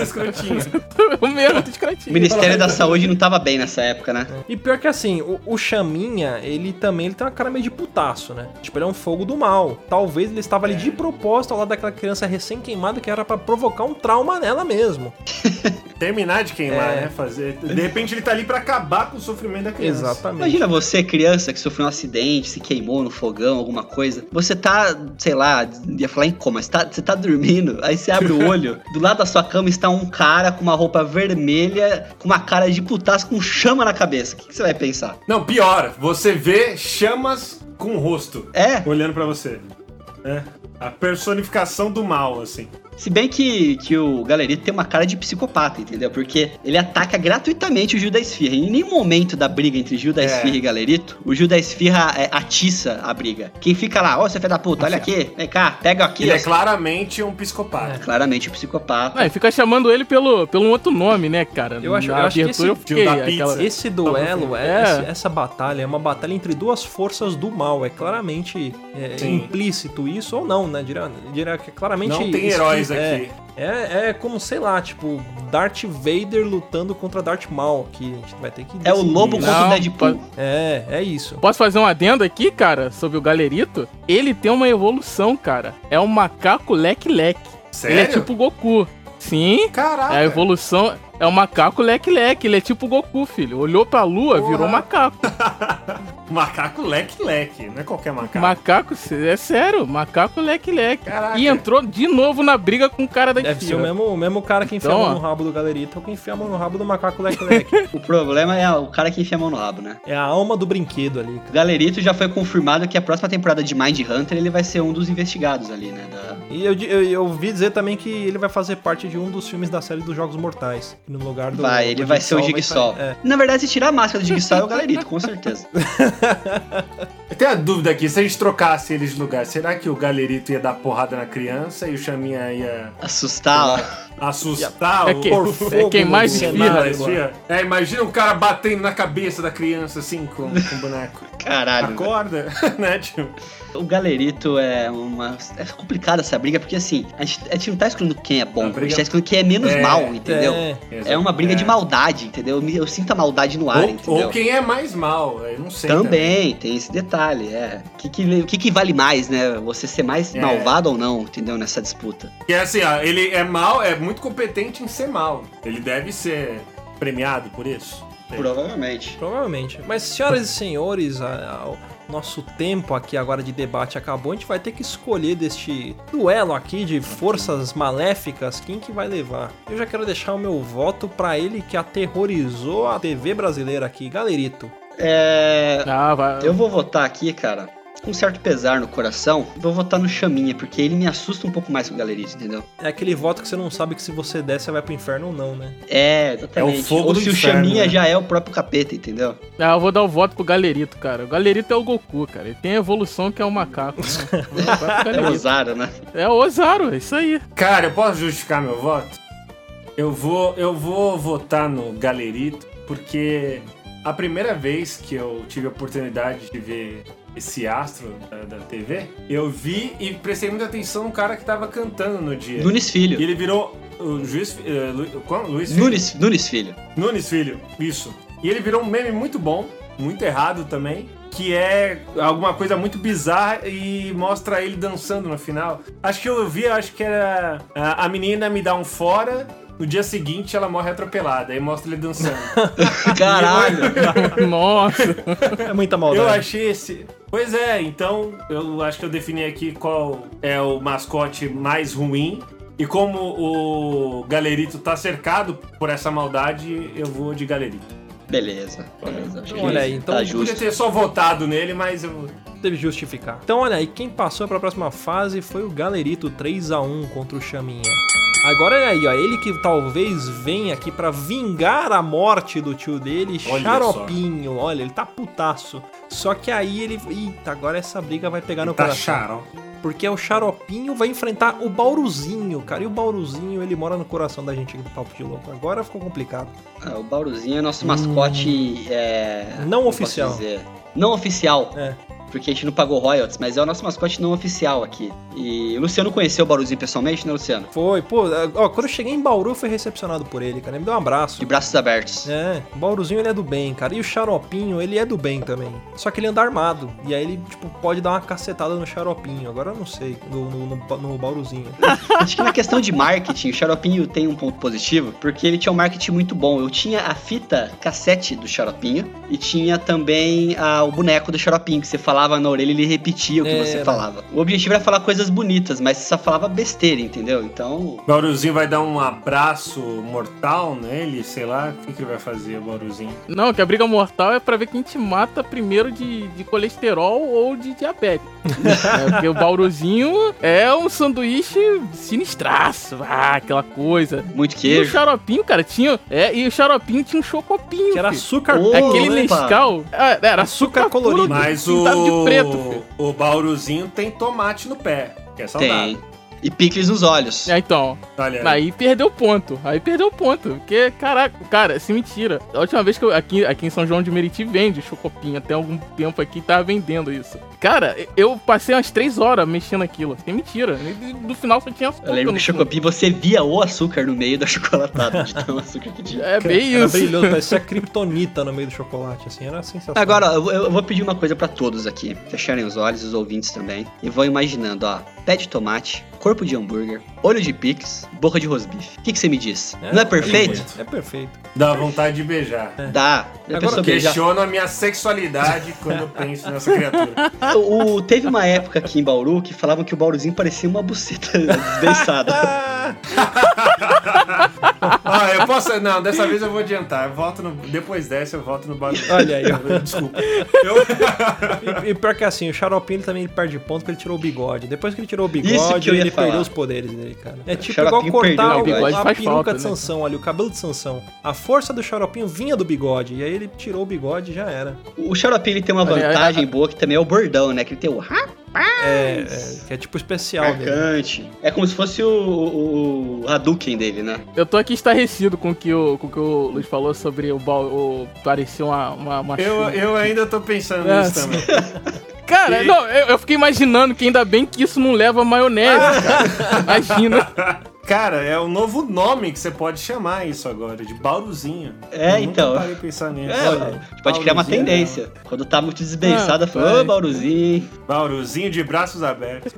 Escrotinho. o mesmo do O escrotinho. Ministério da Saúde não tava bem nessa época, né? E pior que assim, o, o Chaminha, ele também ele tem uma cara meio de putaço, né? Tipo, ele é um fogo do mal. Talvez ele estava ali de propósito ao lado daquela criança recém-queimada que era pra provocar um trauma nela mesmo. Terminar de queimar, É. né? Fazer. De repente ele tá ali pra acabar com o sofrimento da criança. Exatamente. Imagina você, criança, que sofreu um acidente, se queimou no fogão, alguma coisa. Você tá, sei lá, ia falar em coma, você tá, você tá dormindo, aí você abre o olho, do lado da sua cama está um cara com uma roupa vermelha, com uma cara de putaço, com chama na cabeça. O que, que você vai pensar? Não, pior, você vê chamas com o rosto É, olhando pra você. Né? A personificação do mal, assim. Se bem que, que o Galerito tem uma cara de psicopata, entendeu? Porque ele ataca gratuitamente o Gil da Esfirra. Em nenhum momento da briga entre Gil da É. Esfirra e Galerito, o Gil da Esfirra é, atiça a briga. Quem fica lá, ó, você filho da puta, olha aqui, vem cá, pega aqui. Ele ó. é claramente um psicopata. Claramente o psicopata. Não, e fica chamando ele pelo, pelo um outro nome, né, cara? Eu acho- Na eu acho que esse eu fiquei aquela... Esse duelo, É. é, esse- essa batalha é uma batalha entre duas forças do mal. É claramente é, implícito isso ou não, né? Diria, diria que é claramente. Não tem isso é, aqui. É, é como, sei lá, tipo, Darth Vader lutando contra Darth Maul, que a gente vai ter que É o decidir. lobo contra Não, o Deadpool. É, é isso. Posso fazer um adendo aqui, cara, sobre o Galerito? Ele tem uma evolução, cara. É um macaco leque-leque. Sério? Ele é tipo Goku. Sim, Caraca. é a evolução é um macaco leque-leque. Ele é tipo Goku, filho. Olhou pra lua, Porra. virou macaco. Macaco leque-leque, não é qualquer macaco. Macaco, é sério, macaco leque-leque. E entrou de novo na briga com o cara da Deve ser o mesmo, o mesmo cara que enfia Então, a mão no rabo do galerito ou que enfia a mão no rabo do macaco leque leque. O problema é o cara que enfia a mão no rabo, né? é a alma do brinquedo ali, cara. Galerito já foi confirmado que a próxima temporada de Mind Hunter ele vai ser um dos investigados ali, né? Da... E eu, eu, eu ouvi dizer também que ele vai fazer parte de um dos filmes da série dos Jogos Mortais. No lugar do. Vai, ele vai ser o vai Jigsaw. sair- é. Na verdade, se tirar a máscara do Jigsaw é o Galerito, com certeza. Eu tenho a dúvida aqui, se a gente trocasse eles de lugar, será que o galerito ia dar porrada na criança e o chaminha ia Assustar, ó. assustar É o que- Por é quem mais esfirra. Esfirra? É, imagina um cara batendo na cabeça da criança assim com, com o boneco. Caralho. Acorda, né, tio? O Galerito é uma. É complicada essa briga, porque assim, a gente, a gente não tá excluindo quem é bom, A a, briga- gente tá excluindo quem é menos É, mal, entendeu? É. É, uma briga É. de maldade, entendeu? Eu, me- eu sinto a maldade no ar, Ou, entendeu? ou quem é mais mal, eu não sei. Também, tem esse detalhe, é. O que, que, que, que vale mais, né? Você ser mais É. malvado ou não, entendeu? Nessa disputa. Que é assim, ó, ele é mal, é muito competente em ser mal. Ele deve ser premiado por isso. Provavelmente. Provavelmente. Mas, senhoras e senhores, a- a- o nosso tempo aqui agora de debate acabou. A gente vai ter que escolher deste duelo aqui de forças maléficas quem que vai levar. Eu já quero deixar o meu voto pra ele que aterrorizou a TV brasileira aqui, Galerito. É. Ah, vai. Eu vou votar aqui, cara, um certo pesar no coração. Vou votar no Chaminha, porque ele me assusta um pouco mais que o Galerito, entendeu? É aquele voto que você não sabe que se você der, você vai pro inferno ou não, né? É, exatamente. É o fogo ou do se inferno, o Chaminha né? já é o próprio capeta, entendeu? Ah, eu vou dar o voto pro Galerito, cara. O Galerito é o Goku, cara. Ele tem a evolução que é o macaco. Né? É o. Zara, né? É o Ozaru, é isso aí. Cara, eu posso justificar meu voto? Eu vou, eu vou votar no Galerito, porque a primeira vez que eu tive a oportunidade de ver esse astro da, da TV, eu vi e prestei muita atenção no cara que tava cantando no dia. Nunes E Filho. ele virou o juiz. eh, Lu, qual? Luiz Filho? Nunes, Nunes Filho. Nunes Filho, isso. E ele virou um meme muito bom, muito errado também, que é alguma coisa muito bizarra e mostra ele dançando no final. Acho que eu vi, acho que era a a menina me dá um fora No dia seguinte, ela morre atropelada. Aí mostra ele dançando. Caralho! Nossa. É muita maldade. eu achei esse. Pois é, então eu acho que eu defini aqui qual é o mascote mais ruim. E como o Galerito tá cercado por essa maldade, eu vou de Galerito. Beleza, beleza. Acho Então, olha aí, então tá Podia justo. ter só votado nele, mas eu. Teve que justificar. Então, olha aí, quem passou pra próxima fase foi o Galerito 3x1 contra o Chaminha. Agora olha aí, ó, ele que talvez venha aqui pra vingar a morte do tio dele, Olha Xaropinho. Olha, ele tá putaço. Só que aí ele. Eita, agora essa briga vai pegar no Tá coração. charó. Porque o Xaropinho vai enfrentar o Bauruzinho, cara. E o Bauruzinho, ele mora no coração da gente aqui do Papo de Louco. Agora ficou complicado. Ah, o Bauruzinho é nosso mascote. É... Não oficial. Não oficial. É. Porque a gente não pagou royalties, mas é o nosso mascote não oficial aqui. E o Luciano conheceu o Bauruzinho pessoalmente, né, Luciano? Foi, pô, ó, quando eu cheguei em Bauru, eu fui recepcionado por ele, cara. Ele me deu um abraço. De braços abertos. É, o Bauruzinho ele é do bem, cara. E o Xaropinho, ele é do bem também. Só que ele anda armado. E aí ele, tipo, pode dar uma cacetada no Xaropinho. Agora eu não sei, no, no, no, no Bauruzinho. Acho que na questão de marketing, o Xaropinho tem um ponto positivo, porque ele tinha um marketing muito bom. Eu tinha a fita cassete do Xaropinho e tinha também ah, o boneco do Xaropinho, que você falava na orelha e ele repetia o que Era. você falava. O objetivo era falar coisas bonitas, mas você só falava besteira, entendeu? Então, O Bauruzinho vai dar um abraço mortal nele, sei lá. O que, que ele vai fazer, o Bauruzinho? Não, que a briga mortal é pra ver quem te mata primeiro de, de colesterol ou de diabetes. é, porque o Bauruzinho é um sanduíche sinistraço, ah, aquela coisa. muito E o queijo. xaropinho, cara, tinha. É, e o xaropinho tinha um chocopinho. Que era açúcar Ô, Aquele opa. Nescau. é, era açúcar, Açúcar colorido. Mas o. de preto, filho. o Bauruzinho tem tomate no pé, que é saudável. Tem. E picles nos olhos. É, então, Olha aí. aí perdeu ponto. Aí perdeu ponto. Porque, caraca, cara, se mentira. A última vez que eu, aqui, aqui em São João de Meriti vende chocopinho. Até algum tempo aqui tava vendendo isso. Cara, eu passei umas três horas mexendo aquilo. Que mentira. E No final só tinha açúcar. Eu lembro que o fundo. Chocopi você via o açúcar no meio da chocolatada, de tão açúcar que tinha. É bem Era isso. brilhoso, parecia kryptonita no meio do chocolate, assim, era sensacional. Agora, eu, eu vou pedir uma coisa pra todos aqui. Fecharem os olhos, os ouvintes também. E vão imaginando, ó. Pé de tomate, corpo de hambúrguer, olho de pix, boca de rosbife. O que, que você me diz? Não é perfeito? É perfeito. Dá vontade de beijar. Dá. Já Agora? Questiono a minha sexualidade quando eu penso nessa criatura. O, o- teve uma época aqui em Bauru que falavam que o Bauruzinho parecia uma buceta desbeiçada. Ah, eu posso. Não, dessa vez eu vou adiantar. Eu volto no. Depois dessa, eu volto no bagulho. Olha aí. Desculpa. Eu... E, e pior que assim, o Xaropinho ele também perde ponto porque ele tirou o bigode. Depois que ele tirou o Isso bigode, que eu ia ele falar. Perdeu os poderes dele, cara. É tipo Xaropinho igual cortar perdeu o, o bigode. a peruca falta, de né? Sansão ali, o cabelo de Sansão. A força do Xaropinho vinha do bigode, e aí ele tirou o bigode e já era. O Xarope ele tem uma vantagem boa que também é o bordão, né? Que ele tem o rapaz É, é, que é tipo especial dele. marcante. É como se fosse o, o, o Hadouken dele, né? Eu tô aqui estarrecido com o que o, com o, que o Luiz falou sobre o, o parecer uma, uma, uma Eu, eu ainda tô pensando É, nisso também. Cara, não, eu, eu fiquei imaginando que ainda bem que isso não leva maionese, cara. Imagina. Cara, é o novo nome que você pode chamar isso agora, de Bauruzinho. É, Eu então. Nunca parei de pensar nisso. É, a gente pode criar uma Bauruzinho, tendência. Quando tá muito desbeiçada, Ah, fala, ô. Bauruzinho. Bauruzinho de braços abertos.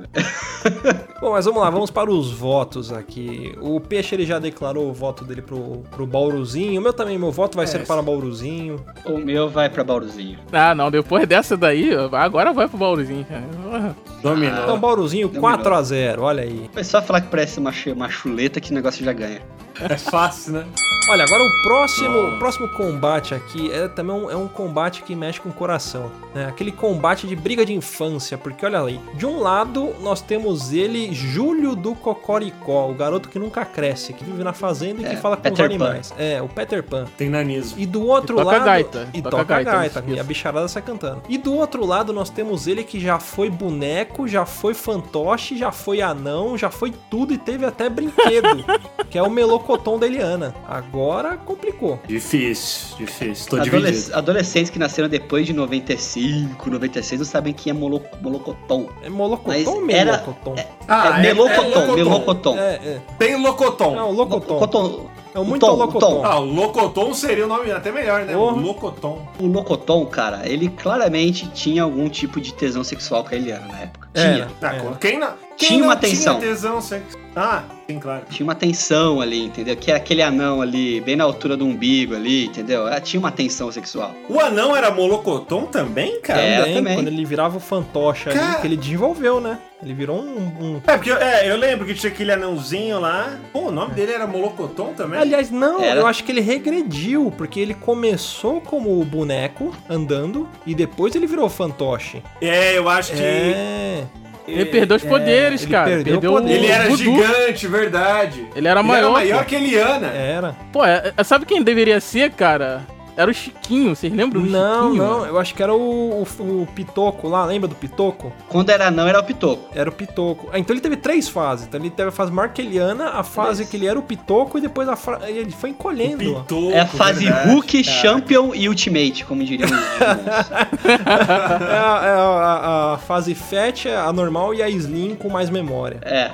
Bom, mas vamos lá, vamos para os votos aqui. O Peixe ele já declarou o voto dele pro, pro Bauruzinho. O meu também, meu voto vai É, ser para Bauruzinho. O meu vai pra Bauruzinho. Ah, não, depois dessa daí, agora vai pro Bauruzinho, cara. Dominou. Então, Bauruzinho Dominou. 4x0, olha aí. Foi só falar que parece uma, uma chuleta que o negócio já ganha. É fácil, né? Olha, agora o próximo, Nossa. o próximo combate aqui é também um, é um combate que mexe com o coração. Né? Aquele combate de briga de infância. Porque olha aí, de um lado nós temos ele, Júlio do Cocoricó, o garoto que nunca cresce, que vive na fazenda e É, que fala com Peter os animais. É, o Peter Pan. Tem nanismo. E do outro E toca lado. gaita, E toca toca, gaita, gaita. e a bicharada sai cantando. E do outro lado nós temos ele que já foi boneco, já foi fantoche, já foi anão, já foi tudo e teve até brinquedo. que é o melocotom da Eliana. Agora complicou. Difícil, difícil. Tô Adoles- dividido. adolescentes que nasceram depois de 95, 96 não sabem quem é molo- Molocotom. É molocotom ou era- melocotom? é, melocotom, melocotom. É, é. Tem Locotom. Não, locotom. Locotom. É muito tom, locotom. tom. Ah, o Locotom seria o nome até melhor, né? Porra. O Locotom. O Locotom, cara, ele claramente tinha algum tipo de tesão sexual com a Eliana na época. Era. Tinha. Ah, É. Quem não, Quem Tinha uma tensão. Tinha tesão sexual. Ah, sim, claro. Tinha uma tensão ali, entendeu? Que era aquele anão ali, bem na altura do umbigo ali, entendeu? Ah, Tinha uma tensão sexual. O anão era molocotom também, cara? É, também, também. quando ele virava o fantoche ali, Cara- que ele desenvolveu, né? Ele virou um... um- É, porque eu- é, eu lembro que tinha aquele anãozinho lá. Pô, o nome dele era Molocotom também? Aliás, não, Era. eu acho que ele regrediu, porque ele começou como boneco, andando, e depois ele virou fantoche. É, eu acho que. É... Ele perdeu os É, poderes, ele cara. perdeu o Perdeu, poder. Ele era voodoo. gigante, verdade. Ele era Ele maior. era maior pô. que Eliana. Era. Pô, é- é- sabe quem deveria ser, cara? Era o Chiquinho. Vocês lembram do Não, Chiquinho? não, eu acho que era o, o, o Pitoco lá, lembra do Pitoco? Quando era anão, era o Pitoco. Era o Pitoco. Ah, então ele teve três fases. Então ele teve a fase marqueliana, a fase Três. que ele era o Pitoco e depois a fra... ele foi encolhendo. ó. Pitoco, É a fase verdade, Hulk, cara. Champion e Ultimate, como diriam os Digimons. É, a, é a- a fase Fat, a normal e a Slim com mais memória. É.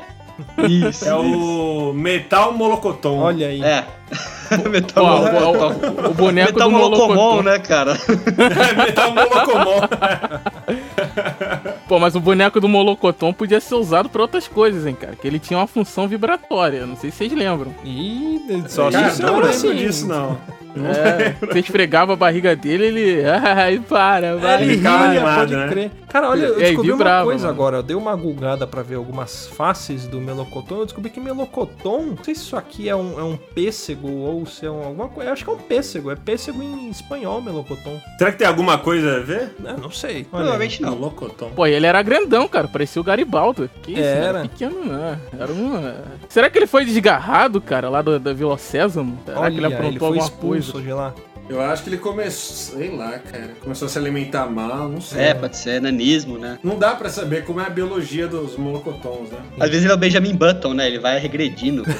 Isso. É o Metal Molocotom. Olha aí. É. Metal o, o- o boneco Metal do Molocomon, Molocotão. né, cara? Metal Molocomon. Pô, mas o boneco do Molocotão podia ser usado pra outras coisas, hein, cara. Que ele tinha uma função vibratória. Não sei se vocês lembram. Ih, só Cara, disso não eu lembro assim. disso, não. É, você esfregava a barriga dele, ele. Ai, para, É, vai. ele ria, pode né? crer. Cara, olha, eu É, descobri uma vibrava, coisa mano. agora. Eu dei uma gulgada pra ver algumas faces do Melocoton. Eu descobri que Melocoton, não sei se isso aqui é um, é um pêssego ou se é um, alguma coisa. Eu acho que é um pêssego. É pêssego em espanhol, Melocoton. Será que tem alguma coisa a ver? É, não sei. Provavelmente não. Molocotom. Pô, e ele era grandão, cara. Parecia o Garibaldo. Que isso? Não Era. era pequeno, não. Era uma. Será que ele foi desgarrado, cara, lá da Vila Sésamo? Será que ele Olha, aprontou ele foi alguma expulso coisa? de lá. Eu acho que ele começou, sei lá, cara. Começou a se alimentar mal, não sei. É, pode ser nanismo, né? Não dá pra saber como é a biologia dos molocotons, né? Às vezes ele é o Benjamin Button, né? Ele vai regredindo.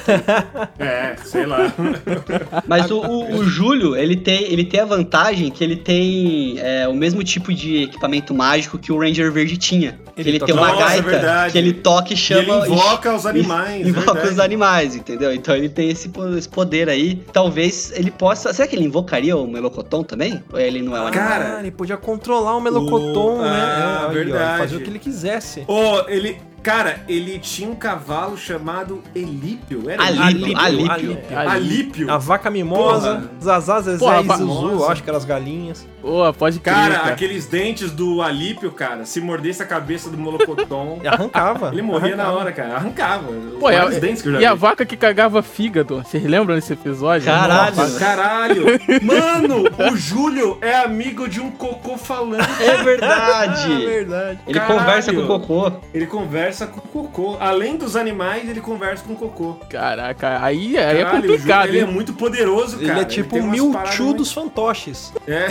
É, sei lá. Mas o, o- o Júlio, ele tem, ele tem a vantagem que ele tem é, o mesmo tipo de equipamento mágico que o Ranger Verde tinha. Que Ele ele toca- tem uma Nossa, é gaita verdade. que ele toca e E chama. ele invoca os animais, Invoca verdade. os animais, entendeu? Então ele tem esse, esse poder aí. Talvez ele possa. Será que ele invocaria o Melocoton também? Ou ele não é um? Cara, Ah, ele podia controlar o Melocoton, O- né? Ah, É, aí, ó, verdade. fazer o que ele quisesse. Ô, ele. Cara, ele tinha um cavalo chamado Elípio. Era Alípio, Elípio? Alípio. Alípio. A vaca mimosa, Porra. Zazá, Zezé Porra, e Zuzu, acho que eram as galinhas. Pô, pode crer, Cara, cara. aqueles dentes do Alípio, cara, se mordesse a cabeça do Molocoton, E arrancava. ele morria na arrancava. hora, cara. Arrancava. Pô, e a, Vários dentes que eu já e a vaca que cagava fígado. Vocês lembram desse episódio? Caralho. Nossa, Caralho! Mano, o Júlio é amigo de um cocô falante. É verdade! verdade. Ele Caralho. conversa com o cocô. Ele conversa com o cocô. Além dos animais, ele conversa com o cocô. Caraca, aí, aí é Caralho, o complicado, ele é muito poderoso, cara. Ele é tipo o Mewtwo muito- dos fantoches. É,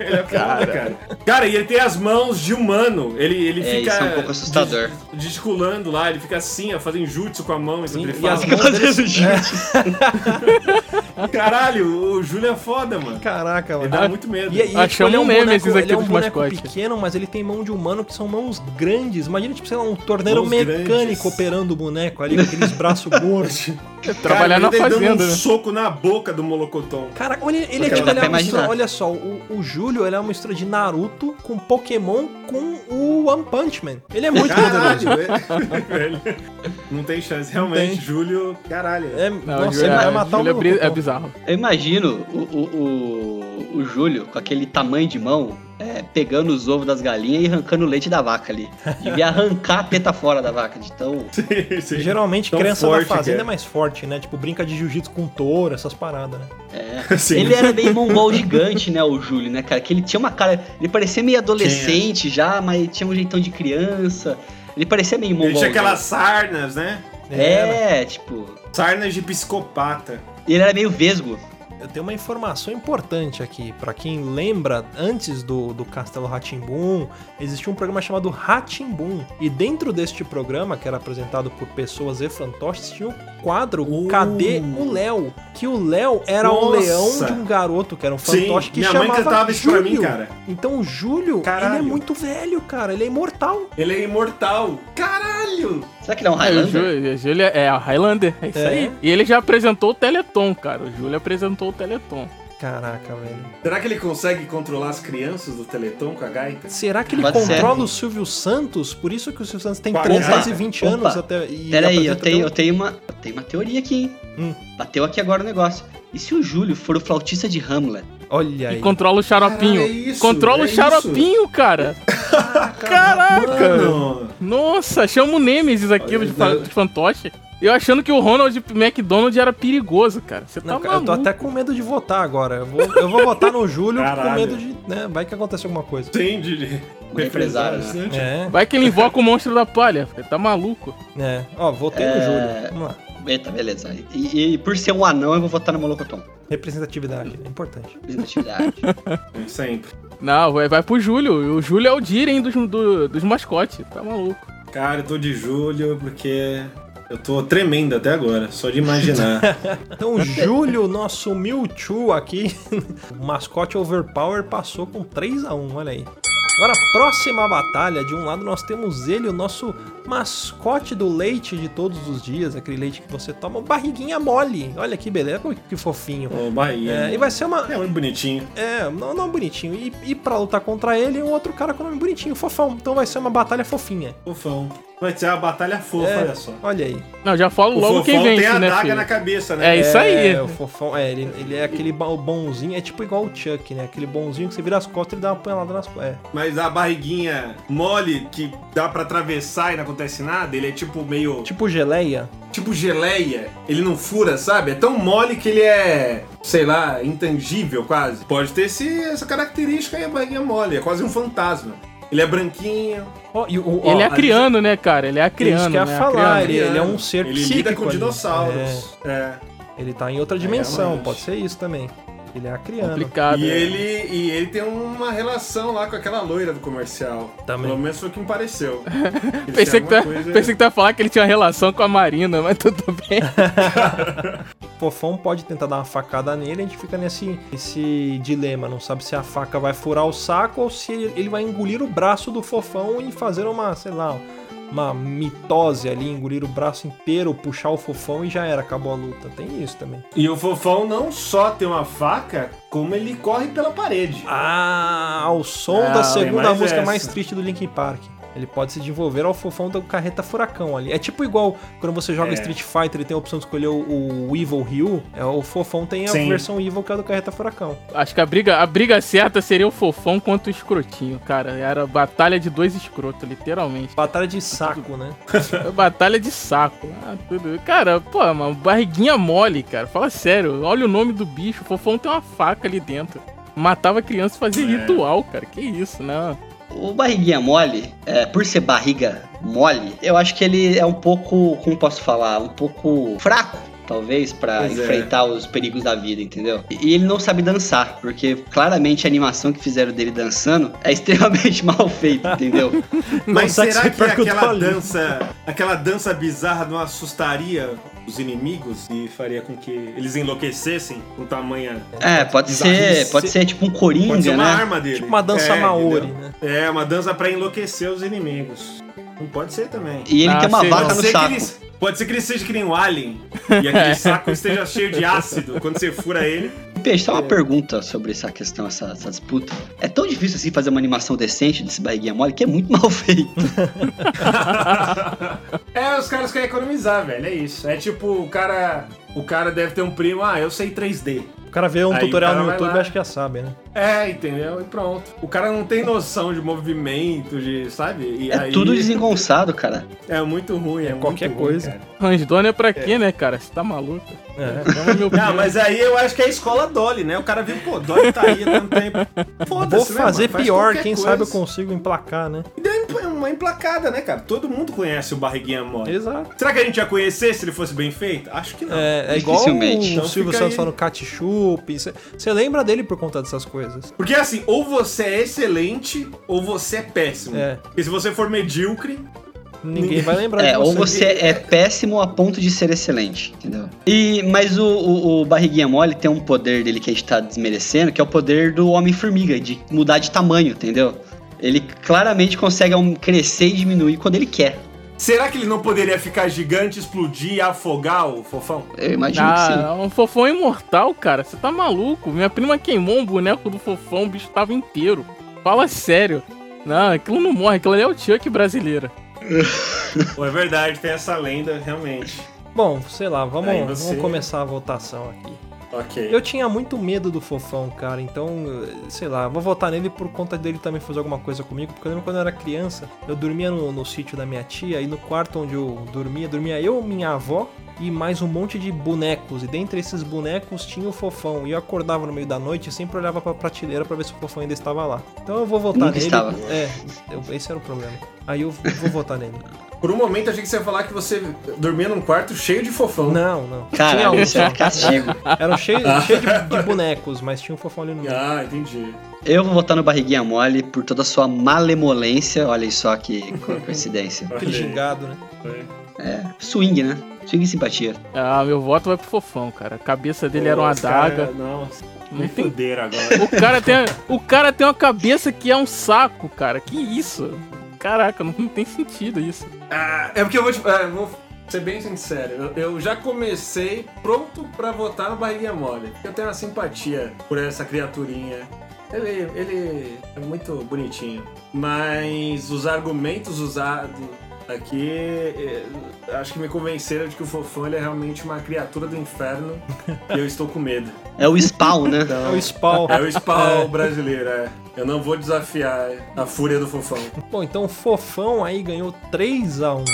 ele é foda, cara. Cara, e ele tem as mãos de humano. Ele, ele É, fica. isso é um pouco assustador. dis- Gesticulando lá, ele fica assim, ó, fazendo jutsu com a mão. Sim, ele e fala. as mãos dele- fazendo jiu-jitsu. Caralho, o Júlio é foda, mano. Caraca, Ele mano. dá muito medo. E, e, Ah, tipo, chama ele é um um meme esses boneco, aqui ele é um boneco pequeno, mas ele tem mão de humano que são mãos grandes. Imagina, tipo, sei lá, um torneiro mecânico grandes. operando o boneco ali, com aqueles braços gordos. Trabalhar na Cara, ele dando fazenda, um né? soco na boca do Molocoton. Caraca, olha, ele é tipo, ele é uma mistura, olha só, o, o Júlio, ele é uma mistura de Naruto com Pokémon com o One Punch Man. Ele é muito poderoso. Caralho, velho. Não tem chance. Realmente, tem. Júlio, caralho. É, Não, nossa, Júlio, ele vai é, matar Júlio o é bri- é Melocoton. bizarro. Eu imagino o, o, o, o Júlio com aquele tamanho de mão, é, pegando os ovos das galinhas e arrancando o leite da vaca ali. Devia arrancar a teta fora da vaca, de tão. Sim, sim. Geralmente, Tão criança da fazenda é. é. mais forte, né? Tipo, brinca de jiu-jitsu com touro, essas paradas, né? É. Sim. Ele era bem mongol gigante, né, o Júlio, né, cara? Que ele tinha uma cara. Ele parecia meio adolescente já, mas tinha um jeitão de criança. Ele parecia meio mongol. Ele tinha aquelas sarnas, né? É, tipo. Sarnas de psicopata. Ele era meio vesgo. Eu tenho uma informação importante aqui. Pra quem lembra, antes do, do Castelo Ratimbum, existia um programa chamado Ratimbum. E dentro deste programa, que era apresentado por pessoas e fantoches, tinha o quadro Uh. Cadê o Léo? Que o Léo era um Nossa. leão de um garoto, que era um Sim, fantoche que minha mãe chamava cantava isso pra Júlio. mim, cara. Então o Júlio, Caralho. ele é muito velho, cara. Ele é imortal. Ele é imortal. Caralho! Será que ele é um É, o Highlander? Júlio, o Júlio é a Highlander, é isso É. aí. E ele já apresentou o Teleton, cara. O Júlio apresentou o Teleton. Caraca, velho. Será que ele consegue controlar as crianças do Teleton com a gaita? Será que ele Pode ser. controla o Silvio Santos? Por isso que o Silvio Santos tem Opa, 320 opa. anos até. E Peraí, eu tenho, até eu tenho uma, eu tenho uma teoria aqui, hein? Hum. Bateu aqui agora o negócio. E se o Júlio for o flautista de Hamlet? um- Olha aí. E controla o xaropinho. Caralho, é isso, controla é o xaropinho, cara. Caraca. Mano, Nossa, chama o Nemesis aqui Olha, de, fa né? de fantoche. Eu achando que o Ronald McDonald era perigoso, cara. Você tá Não, cara, eu tô maluco. até com medo de votar agora. Eu vou, eu vou votar no Júlio com medo de. Né, vai que acontece alguma coisa. tem de Um empresário, né? É, Vai que ele invoca o monstro da palha. Ele tá maluco. é. Ó, votei no É. Júlio. Vamos lá. Eita, beleza. E, e por ser um anão, eu vou votar no Molocoton. Representatividade, é importante. Representatividade. Sempre. Não, vai, vai pro Júlio. O Júlio é o Diren dos, do- dos mascotes. Tá maluco. Cara, eu tô de julho porque eu tô tremendo até agora, só de imaginar. Então, Júlio, nosso Mewtwo aqui, o mascote Overpower, passou com 3x1, olha aí. Agora, próxima batalha, de um lado nós temos ele, o nosso mascote do leite de todos os dias, aquele leite que você toma, o barriguinha mole. Olha que beleza, que fofinho. Ô, Bahia. É, e vai ser uma. É muito bonitinho. É, não, não bonitinho. E, e pra lutar contra ele, um outro cara com nome bonitinho, fofão. Então vai ser uma batalha fofinha. Fofão. Vai ser uma batalha fofa, É, olha só. Olha aí. Não, já falo O logo fofão quem vence, tem a né, daga filho? na cabeça, né? É isso aí. É, o fofão, é, ele, ele é aquele bo- bonzinho, é tipo igual o Chuck, né? Aquele bonzinho que você vira as costas e dá uma apanhada nas costas. É. Mas a barriguinha mole que dá pra atravessar e não acontece nada, ele é tipo meio. Tipo geleia. Tipo geleia. Ele não fura, sabe? É tão mole que ele é, sei lá, intangível quase. Pode ter esse, essa característica aí, a barriguinha mole. É quase um fantasma. Ele é branquinho. Ó, e o- ó, Ele é a- acriano, né, cara? Ele é É acriano, isso que ia né? falar, ele- ele é um ser Ele psíquico lida com ali. dinossauros. É. Ele tá em outra dimensão, realmente. pode ser isso também. Ele é acriano. Complicado. E é. ele, e ele tem uma relação lá com aquela loira do comercial. Também. Pelo menos foi o que me pareceu. Ele Pensei tem que, tu, alguma coisa- pensei que tu ia falar que ele tinha uma relação com a Marina, mas tudo bem. Fofão pode tentar dar uma facada nele, a gente fica nesse esse dilema, não sabe se a faca vai furar o saco ou se ele, ele vai engolir o braço do fofão e fazer uma, sei lá, uma mitose ali, engolir o braço inteiro, puxar o fofão e já era, acabou a luta. Tem isso também. E o fofão não só tem uma faca, como ele corre pela parede. Ah, ao som Ah, da segunda mais música essa. mais triste do Linkin Park. Ele pode se desenvolver ao fofão do Carreta Furacão ali. É tipo igual quando você joga É. Street Fighter e tem a opção de escolher o, o Evil Ryu. É, o fofão tem a Sim. versão Evil que é a do Carreta Furacão. Acho que a briga, a briga certa seria o fofão contra o escrotinho, cara. Era batalha de dois escrotos, literalmente. Batalha de saco, né? batalha de saco. Ah, tudo. Cara, pô, uma barriguinha mole, cara. Fala sério. Olha o nome do bicho. O fofão tem uma faca ali dentro. Matava criança e fazia ritual, cara. Que isso, não. O barriguinha mole, é, por ser barriga mole, eu acho que ele é um pouco, como posso falar, um pouco fraco. Talvez pra Pois é. enfrentar os perigos da vida, entendeu? E ele não sabe dançar, porque claramente a animação que fizeram dele dançando é extremamente mal feita, entendeu? Mas sabe será se que repercutiu aquela ali. dança, aquela dança bizarra não assustaria os inimigos e faria com que eles enlouquecessem com tamanha. É, pode ser, pode ser tipo um coringa, Pode ser uma né? arma dele. Tipo uma dança É, Maori, entendeu? né? É, uma dança pra enlouquecer os inimigos. Não pode ser também. E ele Ah, tem uma vaca no que saco. ele, pode ser que ele seja que nem um alien e aquele saco esteja cheio de ácido quando você fura ele. Peixe, só uma pergunta sobre essa questão, essa, essa disputa. É tão difícil assim fazer uma animação decente desse barriguinha mole que é muito mal feito. é, os caras querem economizar, velho. É isso. É tipo, o cara. O cara deve ter um primo, ah, eu sei 3D. O cara vê um Aí tutorial no YouTube e lá. acha que já sabe, né? É, entendeu? E pronto. O cara não tem noção de movimento, de. sabe? E É aí, tudo desengonçado, cara. É muito ruim, é, qualquer muito ruim, coisa. Ransdona é pra quê, né, cara? Você tá maluco? É. Não, mas aí eu acho que é a escola Dolly, né? O cara viu, pô, Dolly tá aí há tanto tempo. Foda-se, Vou né, fazer? Faz pior, qualquer quem coisa. sabe eu consigo emplacar, né? E deu uma emplacada, né, cara? Todo mundo conhece o Barriguinha Mole. Exato. Será que a gente ia conhecer se ele fosse bem feito? Acho que não. É, é igual o Então Silvio Santos aí. falando ketchup. Você lembra dele por conta dessas coisas. Porque assim, ou você é excelente ou você é péssimo. É. Porque se você for medíocre, Ninguém vai lembrar É, de ou você é péssimo a ponto de ser excelente, entendeu? E, mas o, o, o Barriguinha Mole tem um poder dele que a gente tá desmerecendo, que é o poder do Homem-Formiga, de mudar de tamanho, entendeu? Ele claramente consegue crescer e diminuir quando ele quer. Será que ele não poderia ficar gigante, explodir e afogar o fofão? Eu imagino que sim. Ah, um fofão imortal, cara. Você tá maluco? Minha prima queimou um boneco do fofão, o bicho tava inteiro. Fala sério. Não, aquilo não morre, aquilo ali é o Chuck brasileira. Pô, é verdade, tem essa lenda, realmente. Bom, sei lá, vamos, você- vamos começar a votação aqui. Ok. Eu tinha muito medo do fofão, cara, então, sei lá, vou votar nele por conta dele também fazer alguma coisa comigo, porque eu lembro quando eu era criança, eu dormia no, no sítio da minha tia e no quarto onde eu dormia, dormia eu, minha avó e mais um monte de bonecos, e dentre esses bonecos tinha o fofão, e eu acordava no meio da noite e sempre olhava pra prateleira pra ver se o fofão ainda estava lá. Então eu vou votar Nunca nele. estava. É, eu- esse era o problema. Aí eu vou votar nele. Por um momento achei que você ia falar que você dormia num quarto cheio de fofão. Não, não. Caralho, Tinha isso é um castigo. Era cheio, cheio de, de bonecos, mas tinha um fofão ali no meio. Ah, entendi. Eu vou votar no Barriguinha Mole por toda a sua malemolência. Olha só que co- coincidência. Aquele gingado, né? É, swing, né? Swing e simpatia. Ah, meu voto vai pro fofão, cara. A cabeça dele era uma cara- adaga. Nossa, Não me tem agora. O cara tem, o cara tem uma cabeça que é um saco, cara. Que isso? Caraca, não, não tem sentido isso. Ah, é porque eu vou, te, é, vou ser bem sincero. Eu, eu já comecei pronto pra votar no Barriguinha Mole. Eu tenho uma simpatia por essa criaturinha. Ele, ele é muito bonitinho. Mas os argumentos usados aqui é, acho que me convenceram de que o Fofão é realmente uma criatura do inferno e eu estou com medo. É o Spawn, né? É Então, o Spawn. é o spawn brasileiro, é. Eu não vou desafiar a fúria do Fofão. Bom, então o Fofão aí ganhou 3 a 1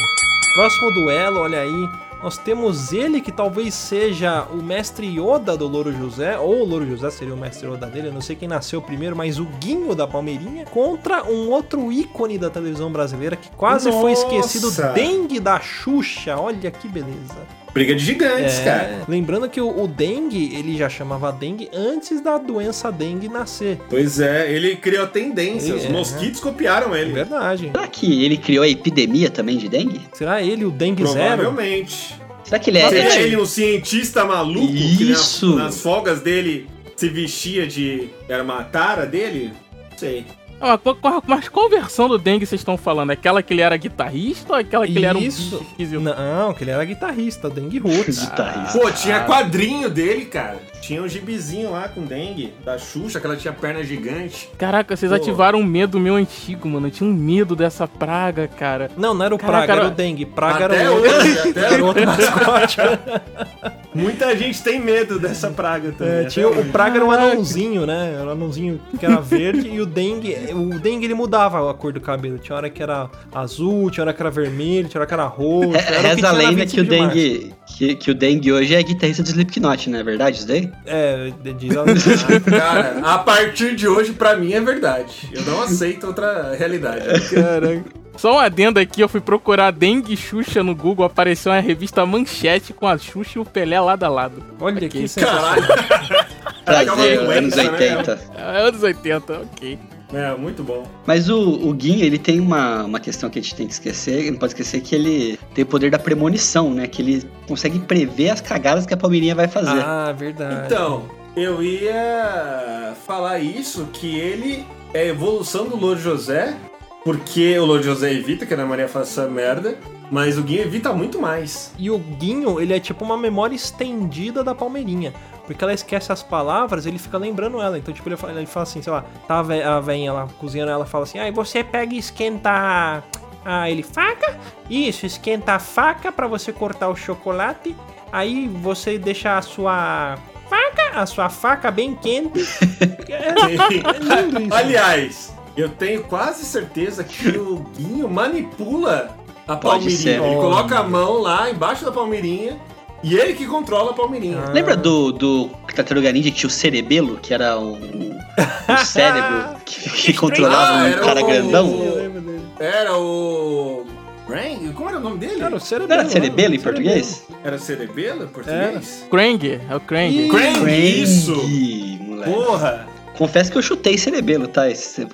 Próximo duelo, olha aí. Nós temos ele que talvez seja o mestre Yoda do Louro José, ou o Louro José seria o mestre Yoda dele, eu não sei quem nasceu primeiro, mas o Guinho da Palmeirinha, contra um outro ícone da televisão brasileira que quase foi Nossa! esquecido, Dengue da Xuxa. Olha que beleza. Briga de gigantes, É, cara. lembrando que o, o dengue, ele já chamava dengue antes da doença dengue nascer. Pois é, ele criou tendência. Os É. mosquitos copiaram É ele. verdade. Será que ele criou a epidemia também de dengue? Será ele o dengue zero? Provavelmente. Será que ele é. Seria é- ele um cientista maluco que nas, Isso. nas folgas dele se vestia de. Era uma tara dele? Não sei. Ah, mas qual versão do Dengue vocês estão falando? Aquela que ele era guitarrista ou aquela que ele era um Isso. esquisito? Não, que ele era guitarrista, dengue roots. Guitarrista. Pô, tinha quadrinho dele, cara. Tinha um gibizinho lá com dengue, da Xuxa, que ela tinha perna gigante. Caraca, vocês Pô. ativaram um medo meu antigo, mano. Eu tinha um medo dessa praga, cara. Não, não era o Caraca, praga, era era- o dengue. Praga Até era o outro, hoje, até era o outro mascote. Muita gente tem medo dessa praga também. É, tinha, o praga era um anãozinho, né? Era um anãozinho que era verde e o dengue, o dengue ele mudava a cor do cabelo. Tinha hora que era azul, tinha hora que era vermelho, tinha hora que era roxo. Re- Era Reza a lenda 25 que o dengue. Que, que o dengue hoje é guitarrista do Slipknot, não é verdade isso daí? É, diz a. Cara, a partir de hoje, pra mim, é verdade. Eu não aceito outra realidade. Caraca. Só um adendo aqui, eu fui procurar Dengue Xuxa no Google, apareceu uma revista Manchete com a Xuxa e o Pelé lado a lado. Olha que Caralho. Prazer, uma anos doença, né? 80. É, anos 80, ok. É, muito bom. Mas o, o Guinho, ele tem uma, uma questão que a gente tem que esquecer, não pode esquecer que ele tem o poder da premonição, né? Que ele consegue prever as cagadas que a Palmeirinha vai fazer. Ah, verdade. Então, eu ia falar isso, que ele é a evolução do Louro José, porque o Louro José evita que a Ana Maria faça merda, mas o Guinho evita muito mais. E o Guinho, ele é tipo uma memória estendida da Palmeirinha. Porque ela esquece as palavras, ele fica lembrando ela. Então, tipo, ele fala, ele fala assim, sei lá, tá a ve- a veinha lá cozinhando, ela fala assim, aí você pega e esquenta. Ah, ele faca? Isso, esquenta a faca pra você cortar o chocolate. Aí você deixa a sua faca, a sua faca bem quente. É, é lindo isso. Aliás, eu tenho quase certeza que o Guinho manipula a Pode palmeirinha. ser. Ele coloca a mão lá embaixo da palmeirinha e ele que controla a palmeirinha. Ah. Lembra do, do Tartaruga Ninja que tinha o cerebelo, que era um, um cérebro que, que controlava Ah, um era cara o- grandão? Eu lembro dele. Era o. Rang? Como era o nome dele? Cara, o Não cerebelo. era cerebelo em né? português? Era cerebelo em português? Krang, é o Krang. Krang, isso! Krang, moleque. Porra! Confesso que eu chutei cerebelo, tá? Se, se,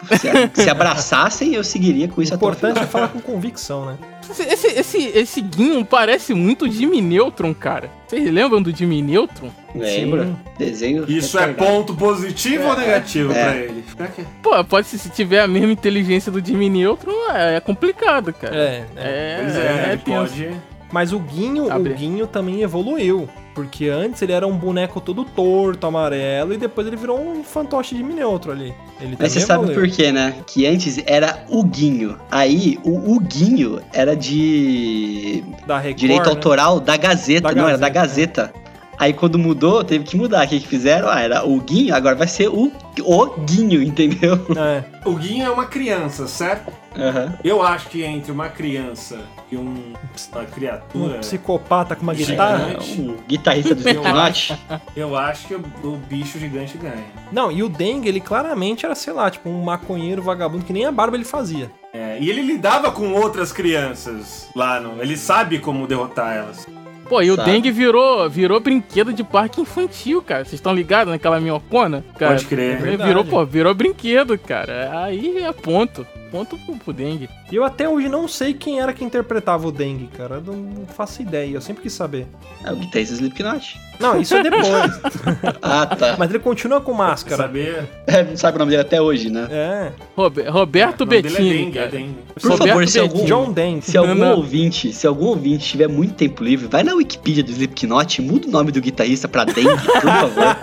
se abraçassem, eu seguiria com isso O até o importante é falar com convicção, né? Esse, esse, esse, esse Guinho parece muito Jimmy Neutron, cara. Vocês lembram do Jimmy Neutron? Lembra? Sim. Desenho. Isso é retardado. ponto positivo ou negativo É. pra ele? Será que- Pô, pode ser, se tiver a mesma inteligência do Jimmy Neutron, é, é complicado, cara. É, é. É, Pois é, ele tenso. pode. Mas o Guinho, Abre. o Guinho também evoluiu. Porque antes ele era um boneco todo torto, amarelo, e depois ele virou um fantoche de Mineutro ali. Ele Mas você sabe por quê, né? Que antes era o Guinho. Aí o Huguinho era de Da Record, direito né? autoral da Gazeta. Da não, era da Gazeta, Gazeta. Aí quando mudou, teve que mudar. O que, que fizeram? Ah, era o Guinho, agora vai ser o, o Guinho, entendeu? É. O Guinho é uma criança, certo? Aham. Eu acho que entre uma criança e um, uma Um criatura, psicopata com uma Gigante. guitarra. Um guitarrista do Slipknot. eu acho que o, o bicho gigante ganha. Não, e o Dengue, ele claramente era, sei lá, tipo um maconheiro vagabundo que nem a barba ele fazia. É, e ele lidava com outras crianças lá, no, ele sabe como derrotar elas. Pô, e o Sabe. dengue virou, virou brinquedo de parque infantil, cara. Vocês estão ligados naquela minhocona? Cara, Pode crer. Virou, pô, virou brinquedo, cara. Aí é ponto. Ponto pro, pro dengue. E eu até hoje não sei quem era que interpretava o Dengue, cara. Eu não faço ideia, eu sempre quis saber. É o guitarrista Slipknot. Não, isso é depois. Ah, tá. Mas ele continua com máscara. Saber. É, não sabe o nome dele até hoje, né? É. Robe- Roberto o nome dele Bettini, é dengue, é dengue. Por Roberto favor, se algum, John Dengue. se algum Não, não. ouvinte, se algum ouvinte tiver muito tempo livre, vai na Wikipedia do Slipknot, muda o nome do guitarrista pra Dengue, por favor.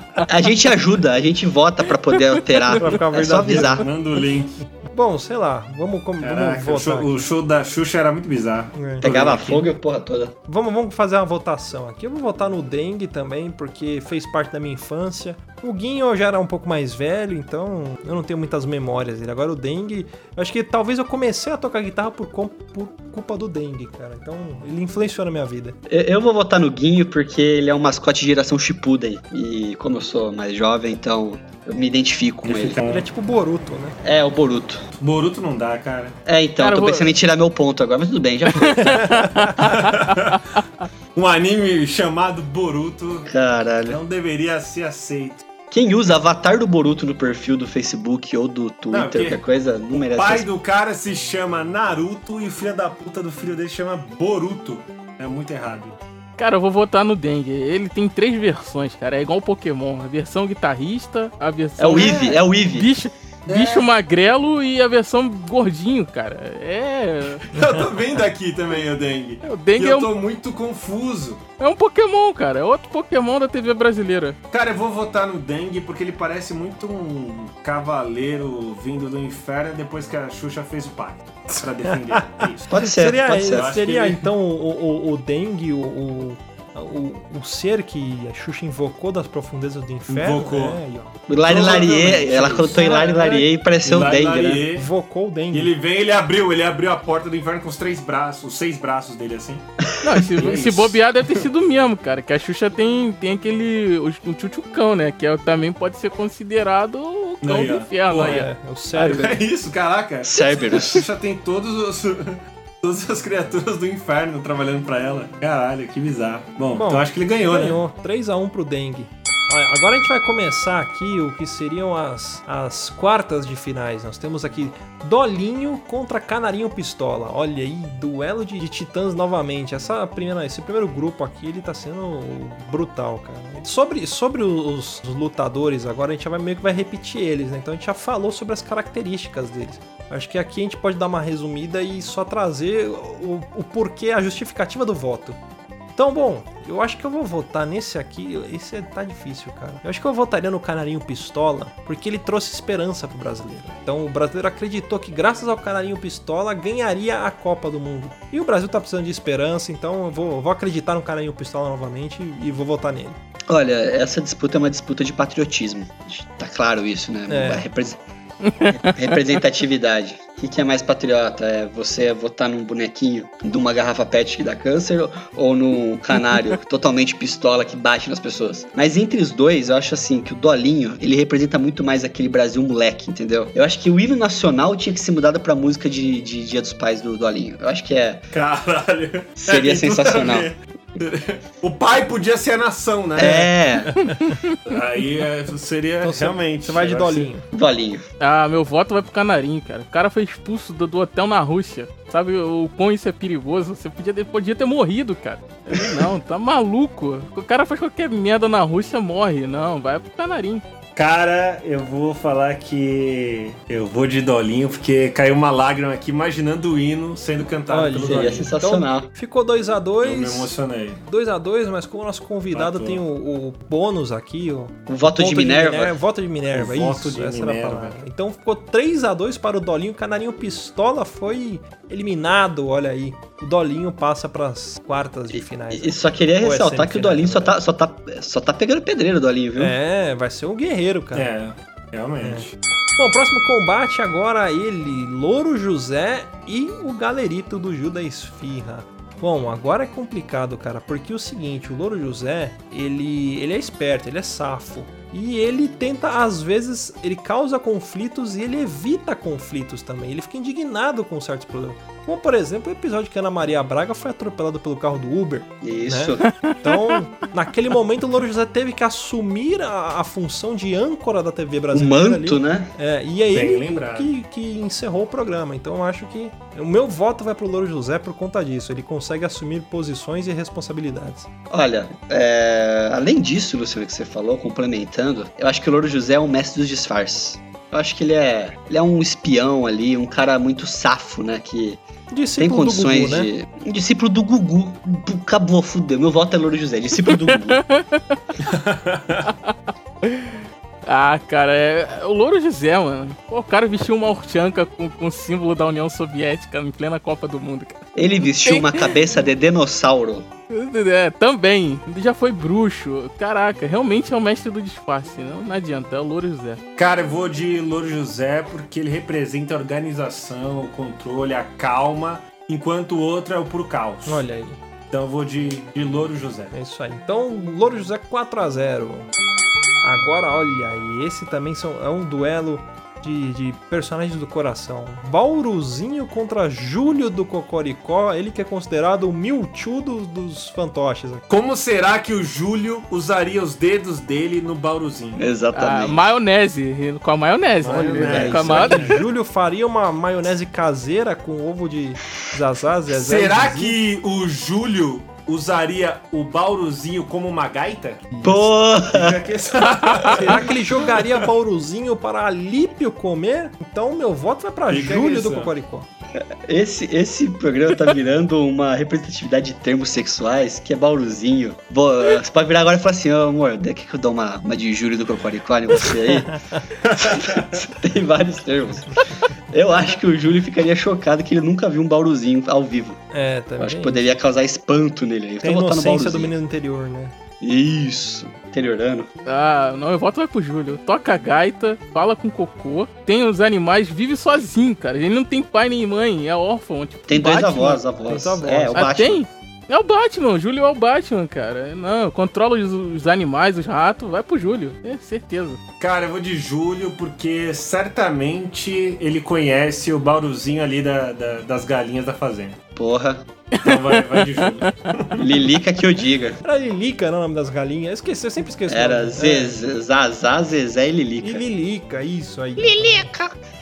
A gente ajuda, a gente vota pra poder alterar. Pra ficar É só avisar. Manda o link. Bom, sei lá, vamos, vamos Caraca, o votar. show, o show da Xuxa era muito bizarro. É. Pegava fogo e a porra toda. Vamos, vamos fazer uma votação aqui. Eu vou votar no Dengue também, porque fez parte da minha infância. O Guinho eu já era um pouco mais velho, então eu não tenho muitas memórias dele. Agora o Dengue, eu acho que talvez eu comecei a tocar guitarra por, por culpa do Dengue, cara. Então ele influenciou na minha vida. Eu, eu vou votar no Guinho porque ele é um mascote de geração Shippuden. E como eu sou mais jovem, então eu me identifico com Ele Ele é tipo Boruto, né? É, o Boruto. Boruto não dá, cara. É, então, Cara, tô eu vou- pensando em tirar meu ponto agora, mas tudo bem, já foi. Um anime chamado Boruto Caralho. não deveria ser aceito. Quem usa avatar do Boruto no perfil do Facebook ou do Twitter, qualquer coisa, não O merece. pai essa- do cara se chama Naruto e o filho da puta do filho dele chama Boruto. É muito errado. Cara, eu vou votar no dengue. Ele tem três versões, cara. É igual o Pokémon. A versão guitarrista, a É versão. o Eevee, é o Eevee. Bicho, bicho magrelo e a versão gordinho, cara. É. Eu tô vendo aqui também o Dengue. O E dengue é eu um, tô muito confuso. é um Pokémon, cara. É outro Pokémon da TV brasileira. Cara, eu vou votar no Dengue porque ele parece muito um cavaleiro vindo do inferno depois que a Xuxa fez o pacto. Pra defender. É isso. Pode ser, seria pode ser. Seria ele- então o, o, o Dengue, o, o, o, o ser que a Xuxa invocou das profundezas do inferno. Invocou. É, ó. Hilari Larie, ela cantou Hilari Larie e pareceu o Dengue, né? Invocou o Dengue. Ele vem, ele abriu, ele abriu a porta do inferno com os três braços, os seis braços dele assim. Não, esse, Que esse bobear deve ter sido mesmo, cara. Que a Xuxa tem, tem aquele. O, o tchutchucão, né? Que é, também pode ser considerado o cão Aí, do ó. inferno. Pô, aí. É, é o cérebro. É isso, caraca. A Cerberus. Xuxa tem todos os. Todas as criaturas do inferno trabalhando pra ela. Caralho, que bizarro. Bom, Bom, então acho que ele ganhou, né? Ganhou. 3x1 pro Dengue. Agora a gente vai começar aqui o que seriam as, as quartas de finais. Nós temos aqui Dolinho contra Canarinho Pistola. Olha aí, duelo de, de titãs novamente. Essa primeira, esse primeiro grupo aqui, ele tá sendo brutal, cara. Sobre, sobre os, os lutadores, agora a gente vai meio que vai repetir eles, né? Então a gente já falou sobre as características deles. Acho que aqui a gente pode dar uma resumida e só trazer o, o porquê, a justificativa do voto. Então, bom, eu acho que eu vou votar nesse aqui. Esse é- tá difícil, cara. Eu acho que eu votaria no Canarinho Pistola, porque ele trouxe esperança pro brasileiro. Então, o brasileiro acreditou que, graças ao Canarinho Pistola, ganharia a Copa do Mundo. E o Brasil tá precisando de esperança, então eu vou, vou acreditar no Canarinho Pistola novamente e vou votar nele. Olha, essa disputa é uma disputa de patriotismo. Tá claro isso, né? É. Representatividade. O que, que é mais patriota? É você votar num bonequinho de uma garrafa pet que dá câncer ou num canário totalmente pistola que bate nas pessoas? Mas entre os dois, eu acho assim que o Dolinho, ele representa muito mais aquele Brasil moleque, entendeu? Eu acho que o hino nacional tinha que ser mudado pra música de, de Dia dos Pais do Dolinho. Eu acho que é Caralho. Seria É, sensacional. O pai podia ser a nação, né? É, Aí é, seria Então você- realmente. Você vai de eu acho- dolinho. Dolinho. Ah, meu voto vai pro Canarinho, cara. O cara foi expulso do, do hotel na Rússia. Sabe o quão isso é perigoso? Você podia, ter- podia ter morrido, cara. Ele, não, tá maluco. O cara faz qualquer merda na Rússia, morre. Não, vai pro Canarinho. Cara, eu vou falar que eu vou de dolinho, porque caiu uma lágrima aqui imaginando o hino sendo cantado Olha, pelo Seria dolinho. sensacional. Ficou 2x2. Eu me emocionei. 2x2, mas como o nosso convidado Matou. tem o, o bônus aqui, o O voto de ponto Minerva. voto de Minerva, O isso. voto de essa era a Minerva. palavra. Então ficou 3x2 para o Dolinho. O Canarinho Pistola foi eliminado, olha aí. O Dolinho passa para as quartas de finais. E, e só queria Ou é ressaltar que o Dolinho só né? tá, só, tá, só tá pegando pedreiro, Dolinho, viu? É, vai ser um guerreiro, cara. É, realmente. Bom, próximo combate agora ele, Louro José e o galerito do Judas Esfirra. Bom, agora é complicado, cara, porque é o seguinte, o Louro José, ele, ele é esperto, ele é safo. E ele tenta, às vezes, ele causa conflitos e ele evita conflitos também. Ele fica indignado com certos problemas. Como, por exemplo, o episódio que a Ana Maria Braga foi atropelada pelo carro do Uber. Isso. Então, naquele momento, o Louro José teve que assumir a, a função de âncora da TV O brasileira. manto, ali. né? É, e é Bem ele lembrado. que, que encerrou o programa. Então eu acho que o meu voto vai pro Louro José por conta disso. Ele consegue assumir posições e responsabilidades. Olha, é, além disso, Luciano, que você falou, complementando, eu acho que o Louro José é um mestre dos disfarces. Eu acho que ele é, ele é um espião ali, um cara muito safo, né? Que tem Discípulo do condições Gugu, né? de. Um discípulo do Gugu. Acabou, fudeu. Meu voto é Louro José, discípulo do Gugu. Ah, cara, é, é o Louro José, mano. Pô, o cara vestiu uma orchanca com, com o símbolo da União Soviética em plena Copa do Mundo, cara. Ele vestiu uma cabeça de dinossauro. É, também. Ele já foi bruxo. Caraca, realmente é o mestre do disfarce. Não, não adianta, é o Louro José. Cara, eu vou de Louro José porque ele representa a organização, o controle, a calma, enquanto o outro é o puro caos. Olha aí, Então eu vou de, de Louro José. é isso aí. Então, Louro José 4 a 0 Agora, olha aí, esse também são, é um duelo de, de personagens do coração. Bauruzinho contra Júlio do Cocoricó, ele que é considerado o Mewtwo dos, dos fantoches. aqui. Como será que o Júlio usaria os dedos dele no bauruzinho? Ah, Exatamente. maionese. Com a maionese. Maionese. Com a Será maionese. que Júlio faria uma maionese caseira com ovo de Zazá, Zezé e Será que o Júlio usaria o bauruzinho como uma gaita? Pô! Será que ele jogaria Bauruzinho para Alípio comer? Então meu voto vai para Júlio do Cocoricó. Esse, esse programa tá virando uma representatividade de termos sexuais, que é bauruzinho. Bo- Você pode virar agora e falar assim, ô amor, quer que eu dou uma, uma de Júlio do Cocoricó em você aí? Tem vários termos. Eu acho que o Júlio ficaria chocado que ele nunca viu um bauruzinho ao vivo. É, Eu também. acho que poderia causar espanto nele. Tem Então a no inocência do menino interior, né? Isso. Interiorano. Ah, não, eu voto vai pro Júlio. Toca a gaita, fala com cocô, tem os animais, vive sozinho, cara. Ele não tem pai nem mãe, é órfão. Tipo, Tem dois Batman. avós, avós. Tem avós. É, o Ah, Batman. tem? É o Batman, o Júlio é o Batman, cara. Não, controla os, os animais, os ratos, vai pro Júlio, é certeza. Cara, eu vou de Júlio porque certamente ele conhece o bauruzinho ali da- da- das galinhas da fazenda. Porra. Então vai, vai de Júlio. Lilica que eu diga. Era Lilica, não é o nome das galinhas? Eu esqueci, eu sempre esqueço. Era Zazá, Zezé e É. E Lilica. Lilica, isso aí.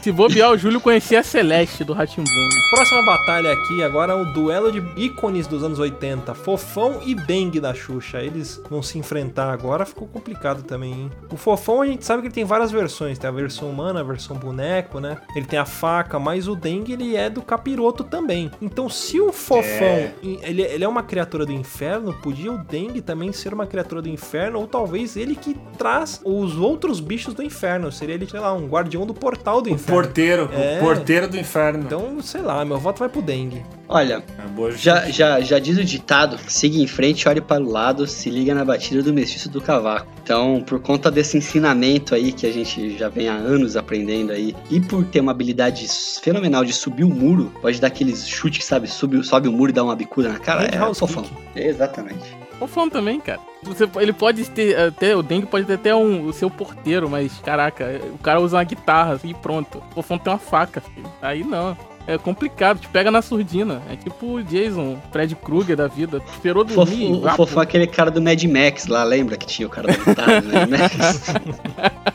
Se bobear, o Júlio conhecia a Celeste do Ratimbun. Próxima batalha aqui agora é o duelo de ícones dos anos 80, Fofão e Dengue da Xuxa. Eles vão se enfrentar agora, ficou complicado também, hein? O Fofão a gente sabe que ele tem várias versões, tem a versão humana, a versão boneco, né? Ele tem a faca, mas o Dengue ele é do capiroto também. Então se o Fofão, É. ele, ele é uma criatura do inferno, podia o Dengue também ser uma criatura do inferno, ou talvez ele que traz os outros bichos do inferno. Seria ele, sei lá, um guardião do portal do O inferno. porteiro, É. o porteiro do inferno. Então, sei lá, meu voto vai pro Dengue. Olha, É já, já, já diz o ditado: siga em frente, olhe para o lado, se liga na batida do mestiço do cavaco. Então, por conta desse ensinamento aí que a gente já vem há anos aprendendo aí, e por ter uma habilidade fenomenal de subir o muro, pode dar aqueles chutes que sabe, sobe, sobe o muro e dá uma bicuda na cara. É Roundhouse fofão. kick. Exatamente. Fofão também, cara. Você, ele pode ter até. O Dengue pode ter até um, o seu porteiro, mas caraca, o cara usa uma guitarra e pronto. O Fofão tem uma faca, filho. Aí não. É complicado, te pega na surdina. É tipo o Jason, Fred Krueger da vida. Esperou Fofo, dormir. o vá, Fofão é aquele cara do Mad Max lá, lembra que tinha o cara da guitarra do Mad Max?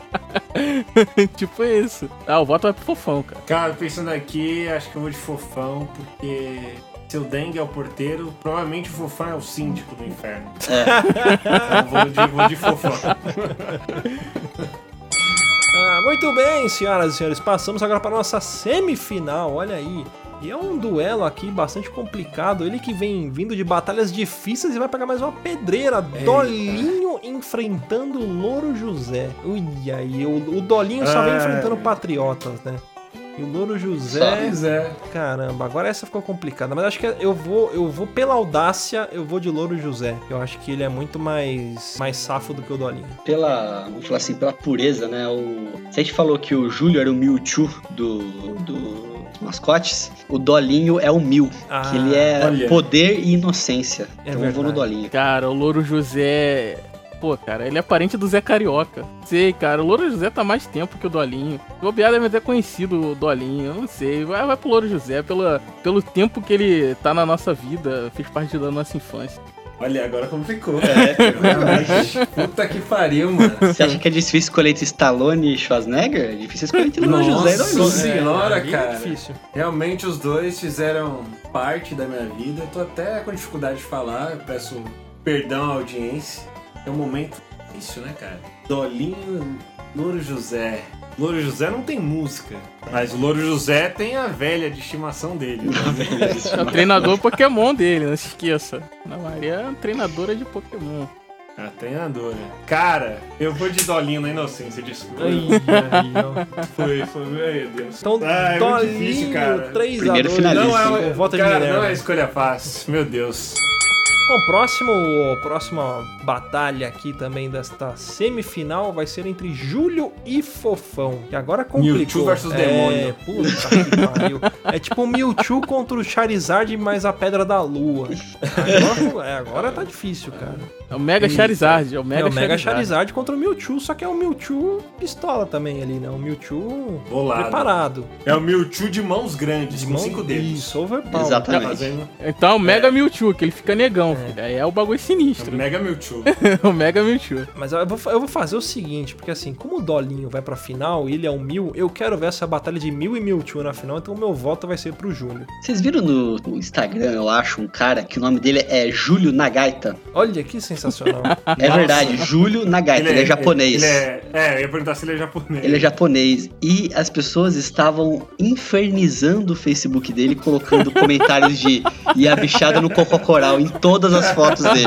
tipo isso. Ah, o voto vai pro fofão, cara. Cara, pensando aqui, acho que eu vou de fofão, porque se o Dengue é o porteiro, provavelmente o fofão é o síndico do inferno. Então eu vou de, vou de fofão. Ah, muito bem, senhoras e senhores. Passamos agora para a nossa semifinal. Olha aí. E é um duelo aqui bastante complicado. Ele que vem vindo de batalhas difíceis e vai pegar mais uma pedreira. Dolinho enfrentando o Louro José. Ui, aí. O, o Dolinho só vem enfrentando patriotas, né? E o Louro José. Pois é. Caramba, agora essa ficou complicada. Mas acho que eu vou, eu vou pela audácia, eu vou de Louro José. Eu acho que ele é muito mais, mais safo do que o Dolinho. pela, vamos falar assim, pela pureza, né? O, se a gente falou que o Júlio era o Mewtwo do, do dos mascotes, o Dolinho é o Mil, Ah, que ele é olha. poder e inocência. É então eu vou no verdade. Dolinho. Cara, o Louro José. Pô, cara, ele é parente do Zé Carioca. Sei, cara, o Louro José tá mais tempo que o Dolinho. O Bobear deve ter conhecido o Dolinho, eu não sei. Vai, vai pro Louro José pela, pelo tempo que ele tá na nossa vida, fez parte da nossa infância. Olha, agora complicou. É, Puta que pariu, mano. Você acha que é difícil escolher entre Stallone e Schwarzenegger? É difícil escolher entre Louro José e Nossa senhora, aí é cara. difícil. Realmente os dois fizeram parte da minha vida. Eu tô até com dificuldade de falar, eu peço perdão à audiência. É um momento difícil, né, cara? Dolinho, Louro José. Louro José não tem música, mas o Louro José tem a velha de estimação dele. né? É o treinador Pokémon dele, não se esqueça. Ana Maria é uma treinadora de Pokémon. A treinadora. Cara, eu vou de Dolinho na inocência, desculpa. Ai. Foi, foi, meu Deus. Então, ah, é muito difícil, Dolinho, cara. 3 a Primeiro 2 finalista. Não é, de cara, não é escolha fácil, meu Deus. Bom, próximo, próxima batalha aqui também desta semifinal vai ser entre Júlio e Fofão. E agora complicou. Mewtwo versus é, demônio. Puta que pariu. É tipo Mewtwo contra o Charizard mais a Pedra da Lua. Agora, é, agora tá difícil, cara. É o Mega Charizard, é o Mega, é o Mega Charizard. Charizard contra o Mewtwo, só que é o Mewtwo pistola também ali, né? O Mewtwo Bolado. preparado. É o Mewtwo de mãos grandes, De com mão- cinco dedos. Isso, overpower. Exatamente. Tá fazendo Então é o Mega Mewtwo, que ele fica negão, filho. Aí é o bagulho sinistro. Mega Mewtwo. o Mega Mewtwo. Mas eu vou, eu vou fazer o seguinte, porque assim, como o Dolinho vai pra final e ele é um Mil, eu quero ver essa batalha de Mil e Mewtwo na final, então o meu voto vai ser pro Júlio. Vocês viram no, no Instagram, eu acho, um cara que o nome dele é Júlio Nagaita? Olha que sensacional. É Nossa. verdade, Júlio Nagaita, ele é, japonês. Ele é, é, eu ia perguntar se ele é japonês. Ele é japonês. E as pessoas estavam infernizando o Facebook dele, colocando comentários de e a bichada no cococoral em todas as fotos dele.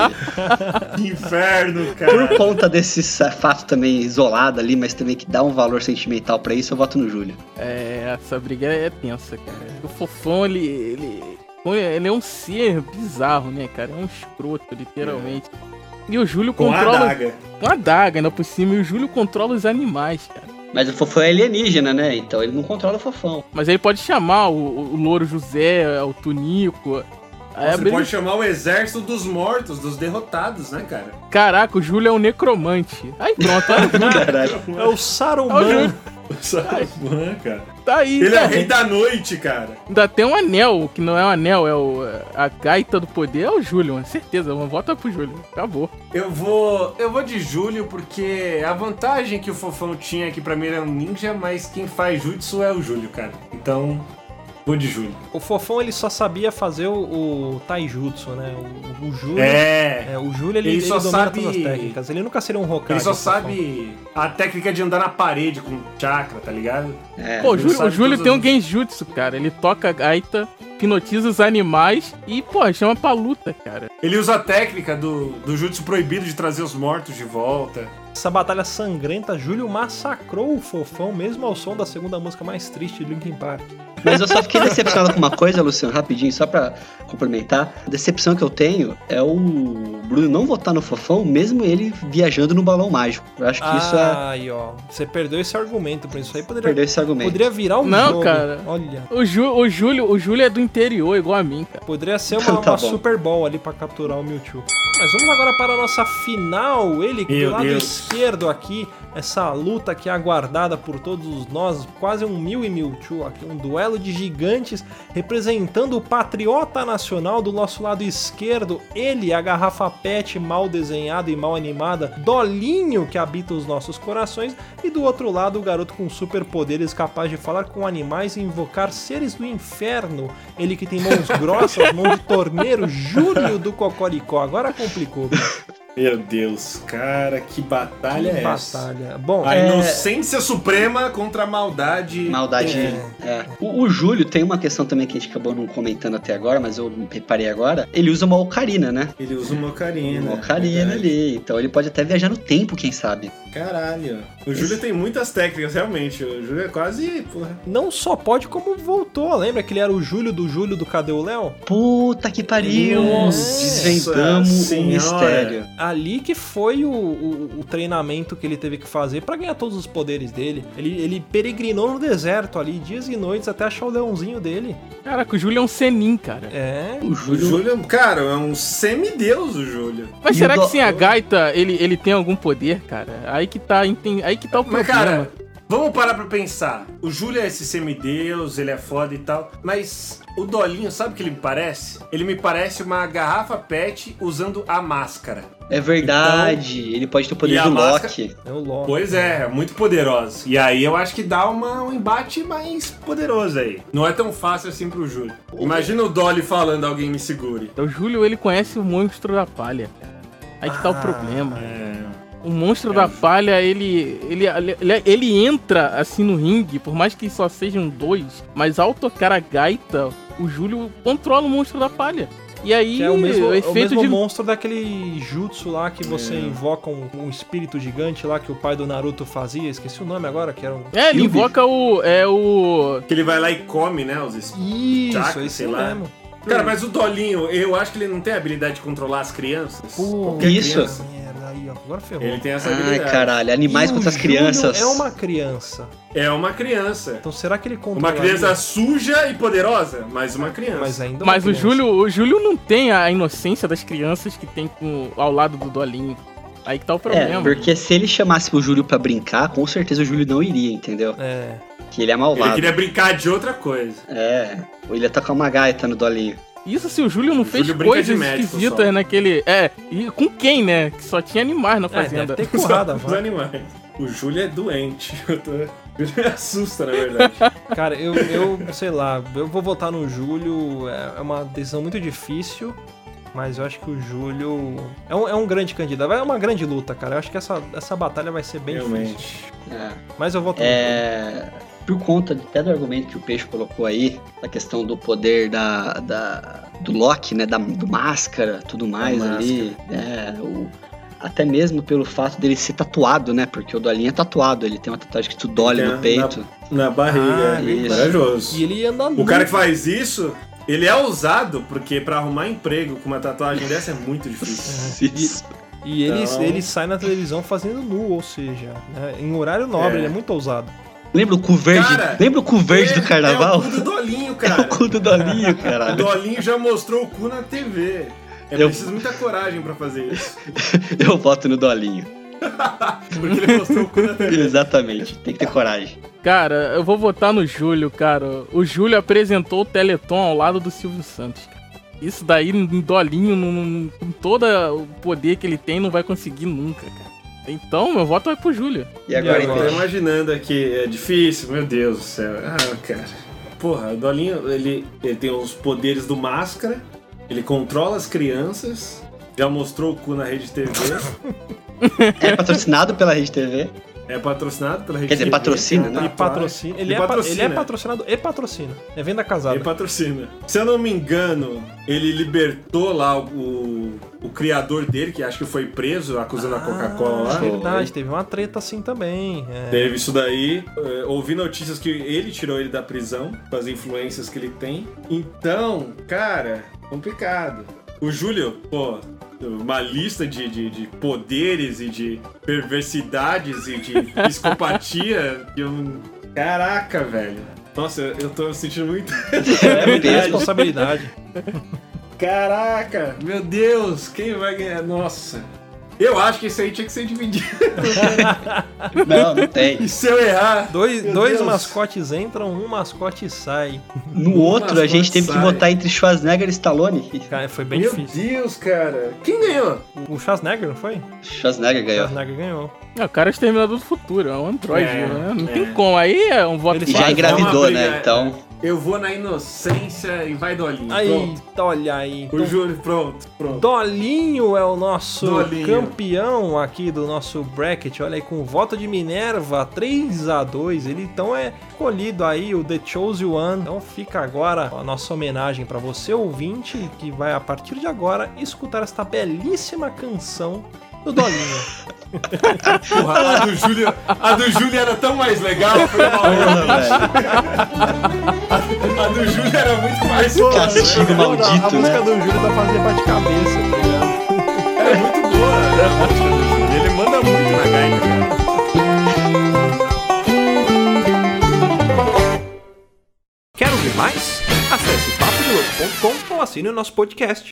Que inferno, Por cara. conta desse fato também isolado ali, mas também que dá um valor sentimental pra isso, eu voto no Júlio. É, essa briga é tensa, cara. O Fofão, ele, ele. Ele é um ser bizarro, né, cara? É um escroto, literalmente. E o Júlio Com a controla. adaga. Com a daga ainda por cima. E o Júlio controla os animais, cara. Mas o Fofão é alienígena, né? Então ele não controla o Fofão. Mas ele pode chamar o, o Louro José, o Tunico. A Você briga- pode chamar o exército dos mortos, dos derrotados, né, cara? Caraca, o Júlio é um necromante. Aí pronto, olha o Júlio. Caralho. é o É o Saruman. Júlio. Saruman, cara. Tá aí. Ele é tá. o rei da noite, cara. Ainda tem um anel, que não é um anel, é o, a gaita do poder, é o Júlio, mano. certeza. Uma volta pro Júlio. Acabou. Eu vou. Eu vou de Júlio porque a vantagem que o Fofão tinha aqui pra mim era um ninja, mas quem faz jutsu é o Júlio, cara. Então, vou de Júlio. O Fofão ele só sabia fazer o, o Taijutsu, né? O, o Júlio. É. é, o Júlio ele, Ele ele só domina sabe- todas as técnicas. Ele nunca seria um Hokage. Ele só sabe a técnica de andar na parede com chakra, tá ligado? É. Pô, Júlio, o Júlio tem um genjutsu, cara. Ele toca a gaita, hipnotiza os animais e, pô, chama pra luta, cara. Ele usa a técnica do, do jutsu proibido de trazer os mortos de volta. Essa batalha sangrenta, Júlio massacrou o Fofão, mesmo ao som da segunda música mais triste de Linkin Park. Mas eu só fiquei decepcionado com uma coisa, Luciano, rapidinho, só pra complementar. A decepção que eu tenho é o Bruno não votar no Fofão, mesmo ele viajando no balão mágico. Eu acho que isso é. Aí, ó. Você perdeu esse argumento, por isso aí poderia, Perdeu esse argumento. poderia virar um Não, jogo. cara. Olha. O, Ju, o, Júlio, o Júlio é do interior, igual a mim, cara. Poderia ser uma, Tá uma bom. Super Bowl ali pra capturar o Mewtwo. Mas vamos agora para a nossa final. Ele Meu do lado Deus. Esquerdo aqui, essa luta que é aguardada por todos nós, quase um Mil e Mewtwo aqui, um duelo de gigantes representando o patriota nacional do nosso lado esquerdo, ele, a garrafa pet mal desenhada e mal animada, Dolinho que habita os nossos corações, e do outro lado o garoto com superpoderes capaz de falar com animais e invocar seres do inferno, ele que tem mãos grossas, mãos de torneiro, Júlio do Cocoricó, agora complicou. Meu Deus, cara, que batalha Que é essa? batalha. Bom, A É. inocência suprema contra a maldade. Maldade. É. é. O, o Júlio tem uma questão também que a gente acabou não comentando até agora, mas eu reparei agora. Ele usa uma ocarina, né? Ele usa uma ocarina. Uma ocarina verdade. ali. Então ele pode até viajar no tempo, quem sabe. Caralho. O Júlio tem muitas técnicas, realmente. O Júlio é quase. Porra. não só pode, como voltou. Lembra que ele era o Júlio do Júlio do Cadê o Léo? Puta que pariu! Nossa Desvendamos o Senhora. mistério. Ali que foi o, o- o treinamento que ele teve que fazer pra ganhar todos os poderes dele. Ele, ele peregrinou no deserto ali, dias e noites, até achar o leãozinho dele. Caraca, o Júlio é um senin, cara. É. O O Júlio. Júlio, cara, é um semideus, o Júlio. Mas E será o que do- sem a gaita ele, ele tem algum poder, cara? Aí que tá, aí que tá o Mas, problema. cara, vamos parar pra pensar. O Júlio é esse semideus, ele é foda e tal. Mas o Dolinho, sabe o que ele me parece? Ele me parece uma garrafa pet usando a máscara. É verdade. ele pode ter o poder do máscara- Loki. É o Loki. Pois é, é muito poderoso. E aí eu acho que dá uma- um embate mais poderoso aí. Não é tão fácil assim pro Júlio. Imagina o Dolly falando, alguém me segure. O Júlio, ele conhece o monstro da palha. Aí que tá o Ah, problema. É. O monstro É, da palha, ele, ele, ele, ele entra assim no ringue, por mais que só sejam dois, mas ao tocar a gaita, o Júlio controla o monstro da palha. E aí, Que é o mesmo, o é o efeito mesmo de. monstro daquele jutsu lá que você É. invoca um, um espírito gigante lá que o pai do Naruto fazia. Esqueci o nome agora, que era um. É, ele invoca o. É o. Que ele vai lá e come, né, os espíritos. Isso, esse sei lá. mesmo. Cara, mas o Dolinho, eu acho que ele não tem a habilidade de controlar as crianças. Pô, isso. criança. Agora ferrou. Ele tem essa Ai, habilidade. caralho. Animais E contra as crianças. É uma criança. É uma criança. Então será que ele controla? Uma criança suja e poderosa, mas uma criança. Mas ainda Mas o. Júlio, o Júlio não tem a inocência das crianças que tem com, ao lado do Dolinho. Aí que tá o É, problema. porque se ele chamasse o Júlio pra brincar, com certeza o Júlio não iria, entendeu? É. Que ele é Ele malvado. queria brincar de outra coisa. É, ou ele ia tocar uma gaita no Dolinho. Isso se o Júlio não O fez Júlio coisas esquisitas só. naquele. É, e com quem, né? Que só tinha animais na É, fazenda. deve ter currada, Os animais. O Júlio é doente. Eu tô... O Júlio me assusta, na verdade. Cara, eu, eu, sei lá, eu vou votar no Júlio. É é uma decisão muito difícil. Mas eu acho que o Júlio é um, é um grande candidato. É uma grande luta, cara. Eu acho que essa, essa batalha vai ser bem difícil. Realmente. É. Mas eu voto no Júlio. É, por conta até do argumento que o Peixe colocou aí, da questão do poder da, da- do Loki, né, da, do máscara, tudo mais ali, é, o- até mesmo pelo fato dele ser tatuado, né, porque o Dolinho é tatuado, ele tem uma tatuagem que tu Dolly Tem no na- peito. Na barriga. Ah, isso. Corajoso. E ele anda O cara que faz isso, ele é ousado, porque pra arrumar emprego com uma tatuagem dessa é muito difícil. Isso. E ele, Então- ele sai na televisão fazendo nu, ou seja, né, em horário nobre, É. ele é muito ousado. Lembra o cu verde? Cara, lembra o cu verde É- do carnaval? É o cu do Dolinho, É o cara. cu do Dolinho, O caralho. Dolinho já mostrou o cu na TV. É Eu- preciso muita coragem pra fazer isso. Eu voto no Dolinho. Porque ele mostrou o cu na TV. Exatamente, tem que ter coragem. Cara, eu vou votar no Júlio, cara. O Júlio apresentou o Teleton ao lado do Silvio Santos. cara. Isso daí, em Dolinho, com todo o poder que ele tem, não vai conseguir nunca, cara. Então, meu voto vai pro Júlio. E agora, E Eu agora? tô imaginando aqui, é difícil, meu Deus do céu. Ah, cara. Porra, o Dolinho, ele, ele tem os poderes do máscara, ele controla as crianças, já mostrou o cu na rede TV, É patrocinado pela Rede TV. é patrocinado pela rede Quer dizer, TV. patrocina, né? uma E tatuagem. patrocina. Ele, E é, pa- patrocina. ele é patrocinado e patrocina. É venda casada. Ele patrocina. Se eu não me engano, ele libertou lá o, o criador dele, que acho que foi preso, acusando a Coca-Cola lá. Ah, verdade, teve uma treta assim também. é. Teve isso daí. É, ouvi notícias que ele tirou ele da prisão, com as influências que ele tem. Então, cara, complicado. O Júlio, pô, uma lista de, de, de poderes e de perversidades e de psicopatia eu. Caraca, velho. Nossa, eu eu tô sentindo muito. É muita responsabilidade. Caraca, meu Deus, quem vai ganhar? Nossa. Eu acho que isso aí tinha que ser dividido. Não, não tem. E se eu errar? Dois, Meu dois Deus. mascotes entram, um mascote sai. No outro, a gente teve que sai. votar entre Schwarzenegger e Stallone. Cara, foi bem Meu difícil. Deus, cara. Quem ganhou? O Schwarzenegger, não foi? Schwarzenegger O ganhou. Schwarzenegger ganhou. É, o cara é exterminador do futuro, é um androide, É, né? Não é. tem como. Aí é um voto Ele já engravidou, né? Então. Eu vou na inocência e vai Dolinho. Aí, Pronto. olha aí. O Júlio, pronto, pronto. Dolinho é o nosso Dolinho. campeão aqui do nosso bracket. Olha aí, com o voto de Minerva, 3 a 2 Ele então é escolhido aí, o The Chosen One. Então fica agora a nossa homenagem para você, ouvinte, que vai a partir de agora escutar esta belíssima canção do Dolinho. Porra, a do Júlio, a do Júlio era tão mais legal. Foi mal. A do Júlio era muito mais Castigo a maldito, música né? do Júlio tá fazendo bate-cabeça, tá ligado? É muito boa. né? A música do Júlio. Ele manda muito na gaita, cara. Quer ouvir mais? Acesse papodelouco.com ou assine o nosso podcast.